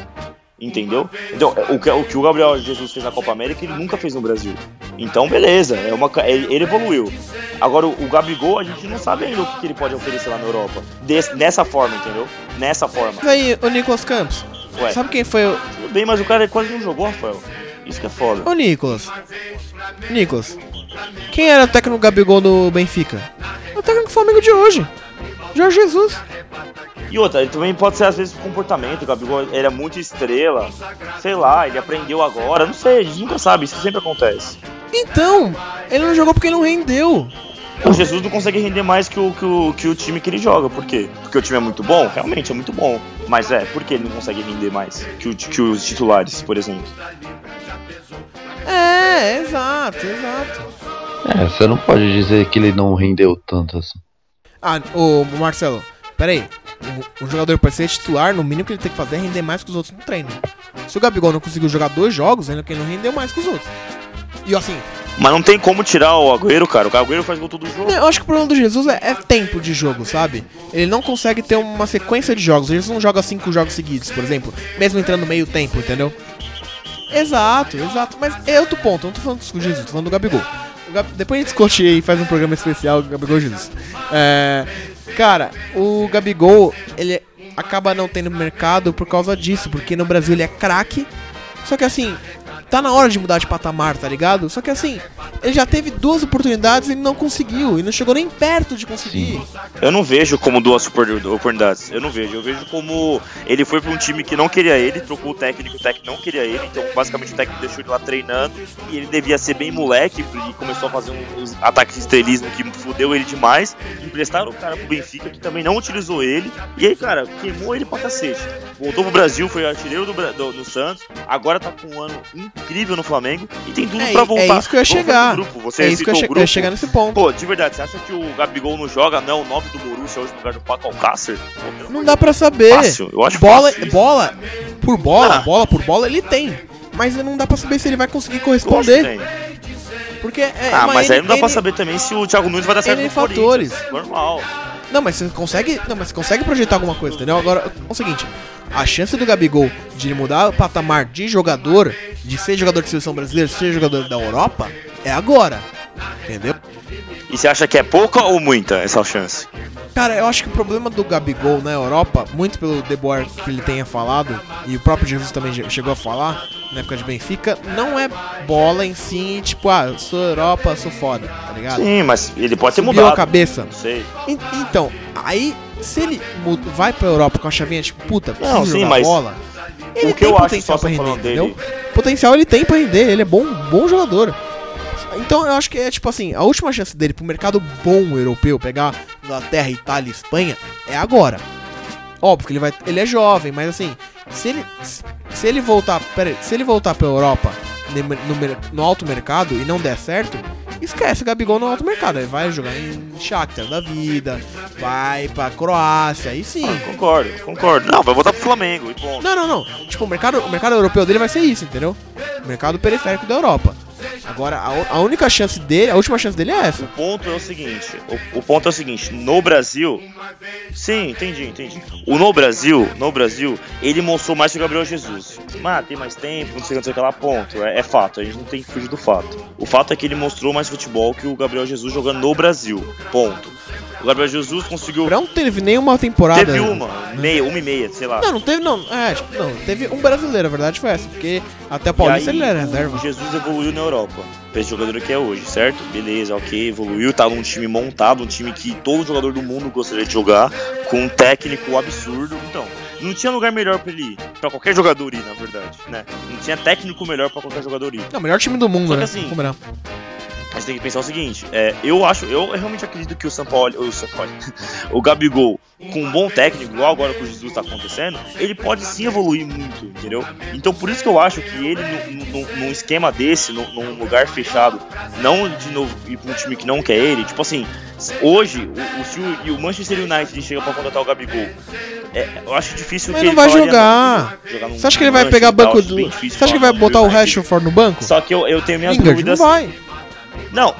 Entendeu? Então, o que, o que o Gabriel Jesus fez na Copa América, ele nunca fez no Brasil. Então, beleza, é uma, ele, evoluiu. Agora, o, o Gabigol, a gente não sabe ainda o que, que ele pode oferecer lá na Europa. Des- nessa forma, entendeu? Nessa forma. Mas aí, o Nicolas Campos, Ué, sabe quem foi o. tudo bem, mas o cara quase não jogou, Rafael. Isso que é foda. Ô Nicolas. Nicolas. Quem era o técnico Gabigol no Benfica? O técnico do Flamengo de hoje. Jorge Jesus. E outra, ele também pode ser às vezes o comportamento. O Gabigol ele é muito estrela. Sei lá, ele aprendeu agora. Não sei, a gente nunca sabe. Isso sempre acontece. Então, ele não jogou porque ele não rendeu. O Jesus não consegue render mais que o, que, o, que o time que ele joga. Por quê? Porque o time é muito bom? Realmente é muito bom. Mas é, por que ele não consegue render mais que, o, que os titulares, por exemplo? É, exato, exato. É, você não pode dizer que ele não rendeu tanto assim. Ah, ô Marcelo, pera aí. Um, um jogador para ser titular, no mínimo que ele tem que fazer é render mais que os outros no treino. Se o Gabigol não conseguiu jogar dois jogos, ainda que ele não rendeu mais que os outros. E assim, Mas não tem como tirar o Agüero, cara. O Agüero faz gol todo jogo. eu acho que o problema do Jesus é, é tempo de jogo, sabe? Ele não consegue ter uma sequência de jogos. Jesus não joga cinco jogos seguidos, por exemplo, mesmo entrando meio tempo, entendeu? Exato, exato. Mas é outro ponto, eu não tô falando do Jesus, tô falando do Gabigol. O Gab- Depois a gente discute aí e faz um programa especial do Gabigol Jesus. É, Cara, o Gabigol, ele acaba não tendo mercado por causa disso, porque no Brasil ele é craque. Só que assim, tá na hora de mudar de patamar, tá ligado? Só que assim, ele já teve duas oportunidades e não conseguiu, e não chegou nem perto de conseguir. Eu não vejo como duas oportunidades. Eu não vejo. Eu vejo como ele foi pra um time que não queria ele, trocou o técnico, o técnico não queria ele. Então, basicamente, o técnico deixou ele lá treinando. E ele devia ser bem moleque e começou a fazer uns ataques de estrelismo que fudeu ele demais. Emprestaram o cara pro Benfica, que também não utilizou ele. E aí, cara, queimou ele pra cacete. Voltou pro Brasil, foi artilheiro do, do, no Santos. Agora tá com um ano incrível no Flamengo. E tem tudo É, pra voltar. é isso que eu ia chegar. grupo. Você é isso que eu, che- eu ia grupo. chegar nesse ponto. Pô, de verdade, você acha que o Gabigol não joga, não, o 9 do Borussia hoje no lugar do Paco Alcácer? Pô, Não dá pra saber. Fácil, eu acho bola, fácil bola por bola, Ah. bola por bola ele tem. Mas não dá pra saber se ele vai conseguir corresponder. Porque é Ah, uma mas aí não dá pra N- saber também se o Thiago Nunes vai dar certo N no fatores. Normal. Não, mas você consegue. Não, mas você consegue projetar alguma coisa, entendeu? Agora, é o seguinte, a chance do Gabigol de mudar o patamar de jogador, de ser jogador de seleção brasileira, ser jogador da Europa, é agora. Entendeu? E você acha que é pouca ou muita essa chance? Cara, eu acho que o problema do Gabigol na Europa, muito pelo De Boer que ele tenha falado, e o próprio Jesus também che- chegou a falar, na época de Benfica, não é bola em si, tipo, ah, eu sou Europa, sou foda, tá ligado? Sim, mas ele pode ter Subiu mudado. a cabeça. Não sei. En- Então, aí, se ele mu- vai pra Europa com a chavinha, tipo, puta, Não, sim, mas bola, ele o que tem eu acho, potencial só pra render, falando dele- entendeu? Potencial ele tem pra render, ele é bom, bom jogador. Então eu acho que é tipo assim, a última chance dele pro mercado bom europeu, pegar Inglaterra, Itália e Espanha, é agora. Óbvio que ele vai. Ele é jovem, mas assim, se ele. Se ele voltar. Pera aí, se ele voltar pra Europa no, no alto mercado e não der certo, esquece Gabigol no alto mercado. Ele vai jogar em Shakhtar da vida, vai pra Croácia, aí sim. Ah, concordo, concordo. Não, vai voltar pro Flamengo e ponto. Não, não, não. Tipo, o mercado, o mercado europeu dele vai ser isso, entendeu? O mercado periférico da Europa. Agora, a, a única chance dele, a última chance dele é essa. O ponto é o seguinte, o, o ponto é o seguinte, no Brasil, sim, entendi, entendi. O no Brasil, no Brasil, ele mostrou mais que o Gabriel Jesus. Ah, tem mais tempo, não sei o que, não sei o que lá, ponto. É, é fato, a gente não tem que fugir do fato. O fato é que ele mostrou mais futebol que o Gabriel Jesus jogando no Brasil, ponto. O Gabriel Jesus conseguiu... Não teve nenhuma temporada. Teve uma, meia, uma e meia, sei lá. Não, não teve, não. É, tipo, não. Teve um brasileiro, a verdade foi essa. Porque até o Paulista aí, ele era reserva. o Jesus evoluiu na Europa. Pra esse jogador que é hoje, certo? Beleza, ok, evoluiu, tá num time montado, um time que todo jogador do mundo gostaria de jogar, com um técnico absurdo. Então, não tinha lugar melhor pra ele ir. Pra qualquer jogador ir, na verdade, né? Não tinha técnico melhor pra qualquer jogador ir. Não, o melhor time do mundo, Só que né? assim. A gente tem que pensar o seguinte, é, eu acho, eu realmente acredito que o São Paulo, o São Paulo, [laughs] o Gabigol, com um bom técnico, igual agora com o Jesus tá acontecendo, ele pode sim evoluir muito, entendeu? Então por isso que eu acho que ele, num, num- num esquema desse, num, num lugar fechado, não de novo ir pra um time que não quer ele, tipo assim, hoje, o, o, se o, o Manchester United chega pra contratar o Gabigol, é, eu acho difícil Mas que não ele vai jogar. não, jogar Você acha que ele vai pegar banco do. Você acha que vai não botar o. Rashford no banco? Só que eu, eu tenho minhas não dúvidas. vai. Não.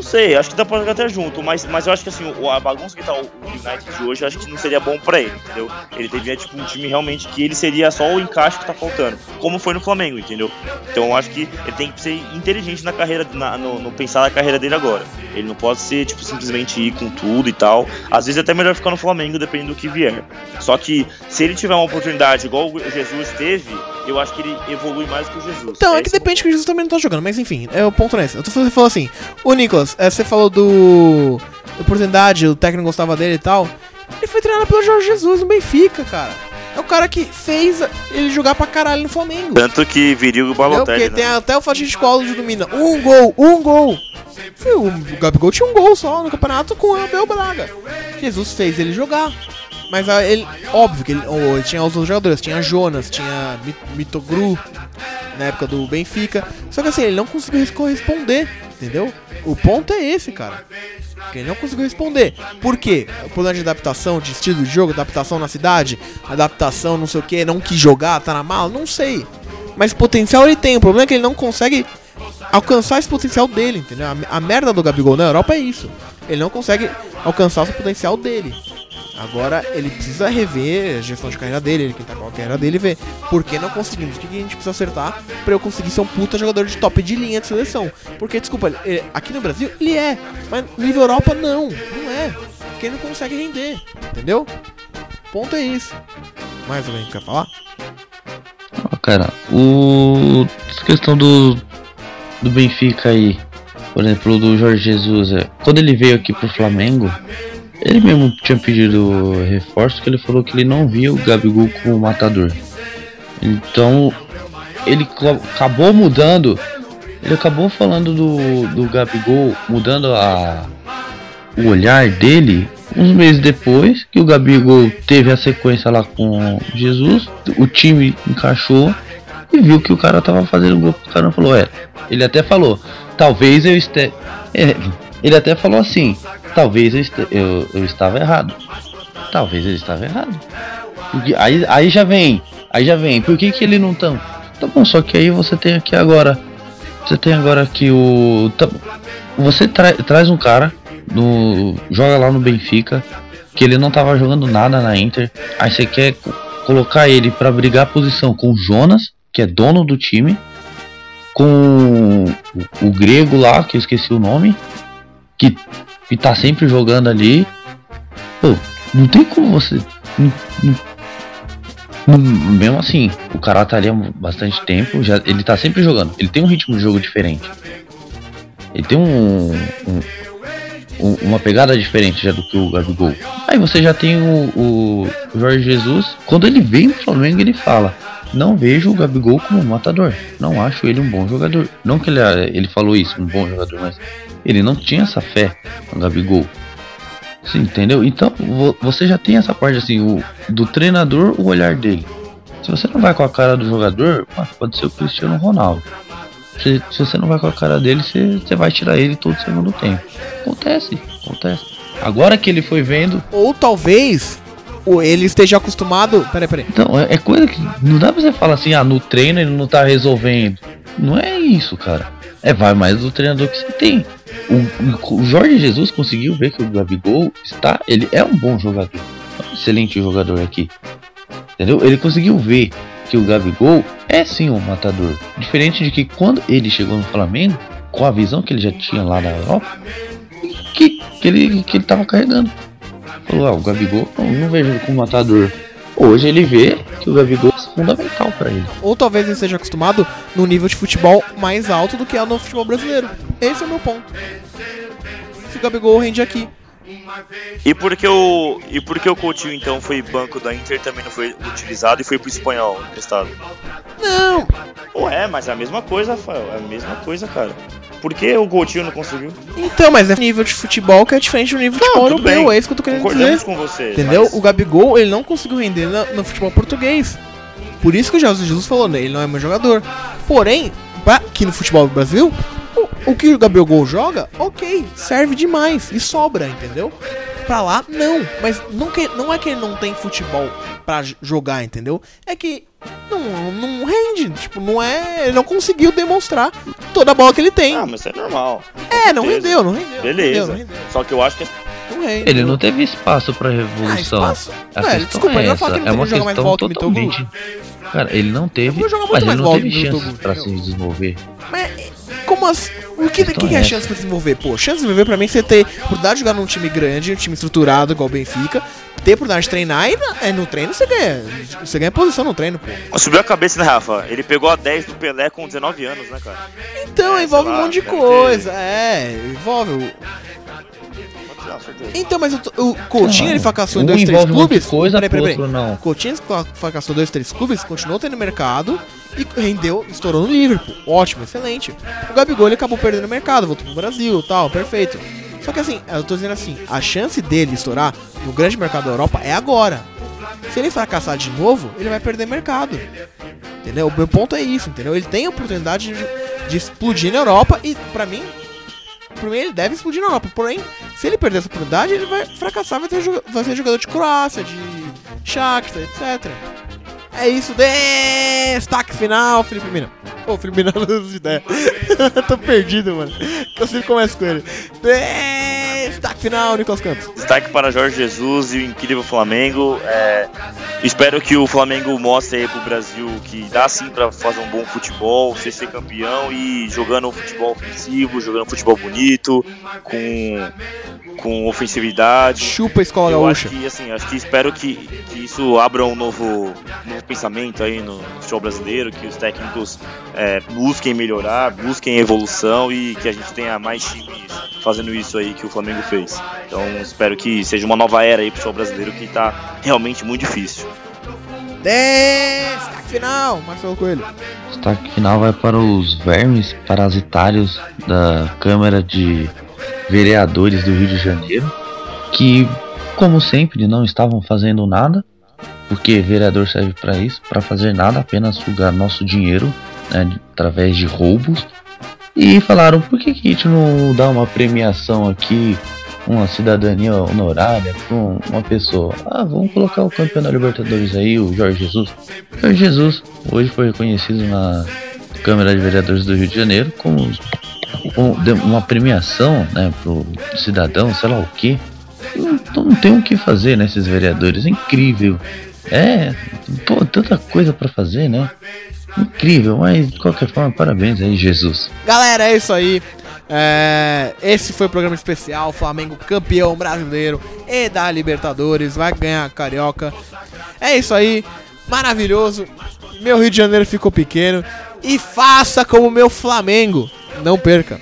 Não sei, acho que dá pra jogar até junto, mas, mas eu acho que assim, o- a bagunça que tá o o United de hoje, eu acho que não seria bom pra ele, entendeu? Ele teria tipo um time realmente que ele seria só o encaixe que tá faltando, como foi no Flamengo, entendeu? Então eu acho que ele tem que ser inteligente na carreira, na- no, no pensar na carreira dele agora. Ele não pode ser, tipo, simplesmente ir com tudo e tal. Às vezes é até melhor ficar no Flamengo, dependendo do que vier. Só que se ele tiver uma oportunidade igual o Jesus teve, eu acho que ele evolui mais que o Jesus. Então, é que Esse depende que o Jesus também não tá jogando, mas enfim, é o ponto nesse. Eu tô falando, assim, ô Nicolas, é, você falou do. da oportunidade, o técnico gostava dele e tal. Ele foi treinado pelo Jorge Jesus no Benfica, cara. É o cara que fez ele jogar pra caralho no Flamengo. Tanto que viria o? Balotelli, Porque né? tem até o fatídico áudio do Mina. Um gol, um gol. Fio, o Gabigol tinha um gol só no campeonato com o Abel Braga. Jesus fez ele jogar. Mas ah, ele, óbvio que ele, ele tinha outros jogadores, tinha Jonas, tinha Mi- Mitogru na época do Benfica. Só que assim, ele não conseguiu corresponder, entendeu? O ponto é esse, cara. Que ele não conseguiu responder. Por quê? O problema de adaptação, de estilo de jogo, adaptação na cidade, adaptação não sei o que, não quis jogar, tá na mala, não sei. Mas potencial ele tem, o problema é que ele não consegue alcançar esse potencial dele, entendeu? A, a merda do Gabigol na Europa é isso. Ele não consegue alcançar o potencial dele. Agora ele precisa rever a gestão de carreira dele, ele que tá com a carreira dele e ver por que não conseguimos, o que a gente precisa acertar pra eu conseguir ser um puta jogador de top de linha de seleção. Porque, desculpa, ele- aqui no Brasil ele é, mas nível Europa não, não é. porque ele não consegue render, entendeu? Ponto é isso. Mais alguém que quer falar? Ó, cara, o. Essa questão do. Do Benfica aí. Por exemplo, do Jorge Jesus. É, quando ele veio aqui pro Flamengo, ele mesmo tinha pedido reforço que ele falou que ele não via o Gabigol como matador. Então, ele acabou mudando. Ele acabou falando do, do Gabigol, mudando a, o olhar dele uns meses depois que o Gabigol teve a sequência lá com Jesus, o time encaixou e viu que o cara tava fazendo gol. O cara falou, é, ele até falou, talvez eu este... é, ele até falou assim, talvez eu, eu, eu estava errado. Talvez ele estava errado. Porque aí, aí já vem, aí já vem, por que, que ele não tá. Tá bom, só que aí você tem aqui agora. Você tem agora aqui o. tá- você tra- traz um cara no. joga lá no Benfica, que ele não tava jogando nada na Inter. Aí você quer co- colocar ele pra brigar a posição com o Jonas, que é dono do time, com o, o grego lá, que eu esqueci o nome, que, que tá sempre jogando ali. Pô, não tem como você. não- não- mesmo assim, o cara tá ali há bastante tempo, já, ele tá sempre jogando. Ele tem um ritmo de jogo diferente. Ele tem um, um- um- uma pegada diferente já do que o Gabigol. Aí você já tem o, o Jorge Jesus. Quando ele vem pro Flamengo, ele fala: Não vejo o Gabigol como um matador. Não acho ele um bom jogador. Não que ele, ele falou isso, um bom jogador, mas ele não tinha essa fé no Gabigol. Entendeu? Então vo- você já tem essa parte assim, o, do treinador, o olhar dele. Se você não vai com a cara do jogador, ah, pode ser o Cristiano Ronaldo. Se, se você não vai com a cara dele, você, você vai tirar ele todo segundo tempo. Acontece, acontece. Agora que ele foi vendo, Ou talvez ele esteja acostumado. Peraí, peraí. então é, é coisa que não dá pra você falar assim, ah, no treino ele não tá resolvendo. Não é isso, cara. É vai mais do treinador que você tem. O, o Jorge Jesus conseguiu ver que o Gabigol está, ele é um bom jogador, é um excelente jogador aqui. Entendeu? Ele conseguiu ver que o Gabigol é sim um matador. Diferente de que quando ele chegou no Flamengo, com a visão que ele já tinha lá na Europa, que, que, ele, que ele carregando. Falou, ah, o Gabigol, não, não vejo ele como matador. Hoje ele vê que o Gabigol é fundamental pra ele. Ou talvez ele esteja acostumado no nível de futebol mais alto do que é no futebol brasileiro. Esse é o meu ponto. Se o Gabigol rende aqui. E por que o, e por que o Coutinho então foi banco da Inter também não foi utilizado e foi pro espanhol emprestado? Não, Ué, mas é a mesma coisa, Rafael. É a mesma coisa, cara. Por que o Coutinho não conseguiu? então, mas é nível de futebol que é diferente do nível de futebol europeu. bem. É isso que eu tô querendo Concordamos dizer. com você. Entendeu? mas- O Gabigol, ele não conseguiu render na- no futebol português. Por isso que o Jesus Jesus falou, né? Ele não é meu jogador. Porém, pra, aqui no futebol do Brasil, o, que o Gabigol joga, ok, serve demais e sobra, entendeu? Pra lá, não. Mas não, que, não é que ele não tem futebol pra j- jogar, entendeu? É que não, não rende. Tipo, não é. Ele não conseguiu demonstrar toda a bola que ele tem. Ah, mas isso é normal. é, não rendeu, não rendeu. não Beleza. rendeu, não rendeu. Só que eu acho que Não rende. Ele não teve espaço pra Ah, revolução. espaço. A Velho, questão desculpa, é ele essa. falar que É não uma mais questão o Mitogu. totalmente. Cara, ele não teve, mas ele mais não teve Mitogu, pra se desenvolver. Mas como assim? O que, Então que, que é é chance pra desenvolver? Pô, chance de desenvolver pra mim é você ter oportunidade de jogar num time grande, um time estruturado igual o Benfica, ter oportunidade de treinar e na- é, no treino você ganha. Você ganha posição no treino, pô. Subiu a cabeça, né, Rafa? Ele pegou a 10 do Pelé com 19 anos, né, cara? Então É, envolve sei um lá, monte de coisa. É, envolve. Então, mas o, o Coutinho Não, ele fracassou em dois, três clubes. coisa, peraí, peraí, peraí. não. O Coutinho fracassou em dois, três clubes, continuou tendo mercado e rendeu, estourou no Liverpool. Ótimo, excelente. O Gabigol ele acabou perdendo o mercado, voltou pro Brasil tal, perfeito. Só que assim, eu tô dizendo assim, a chance dele estourar no grande mercado da Europa é agora. Se ele fracassar de novo, ele vai perder mercado. Entendeu? O meu ponto é isso, entendeu? Ele tem a oportunidade de, de explodir na Europa e, pra mim, pra mim ele deve explodir na Europa. Porém, se ele perder essa oportunidade, ele vai fracassar, vai, vai ser jogador de Croácia, de Shakhtar, etc. É isso, destaque final, Felipe Mina. Pô, Felipe Mina [laughs] não usa ideia. [laughs] Tô perdido, mano. Eu sempre começo com ele. Destaque final, Nicolas Campos. Destaque para Jorge Jesus e o incrível Flamengo. É, espero que o Flamengo mostre aí pro Brasil que dá sim para fazer um bom futebol, ser, ser campeão e jogando um futebol ofensivo, jogando um futebol bonito, com, com ofensividade. Chupa a escola Eu gaúcha. acho que, assim, acho que espero que, que isso abra um novo, novo pensamento aí no futebol brasileiro, que os técnicos é, busquem melhorar, busquem evolução e que a gente tenha mais times fazendo isso aí que o Flamengo fez. Então espero que seja uma nova era aí pro futebol brasileiro que tá realmente muito difícil. Destaque final, Marcelo Coelho. Destaque final vai para os vermes parasitários da Câmara de Vereadores do Rio de Janeiro, que, como sempre, não estavam fazendo nada, porque vereador serve para isso, para fazer nada, apenas sugar nosso dinheiro né, através de roubos. E falaram: por que, que a gente não dá uma premiação aqui, uma cidadania honorária para uma pessoa? Ah, vamos colocar o campeão da Libertadores aí, o Jorge Jesus. Jorge Jesus hoje foi reconhecido na Câmara de Vereadores do Rio de Janeiro como um- uma premiação né, pro cidadão, sei lá o que. Não, não tem o que fazer, né, esses vereadores. É incrível. É, pô, tanta coisa para fazer, né? Incrível, mas de qualquer forma, parabéns aí, Jesus. Galera, é isso aí. É, esse foi o programa especial. Flamengo campeão brasileiro e da Libertadores. Vai ganhar a Carioca. É isso aí. Maravilhoso. Meu Rio de Janeiro ficou pequeno. E faça como o meu Flamengo. Não perca.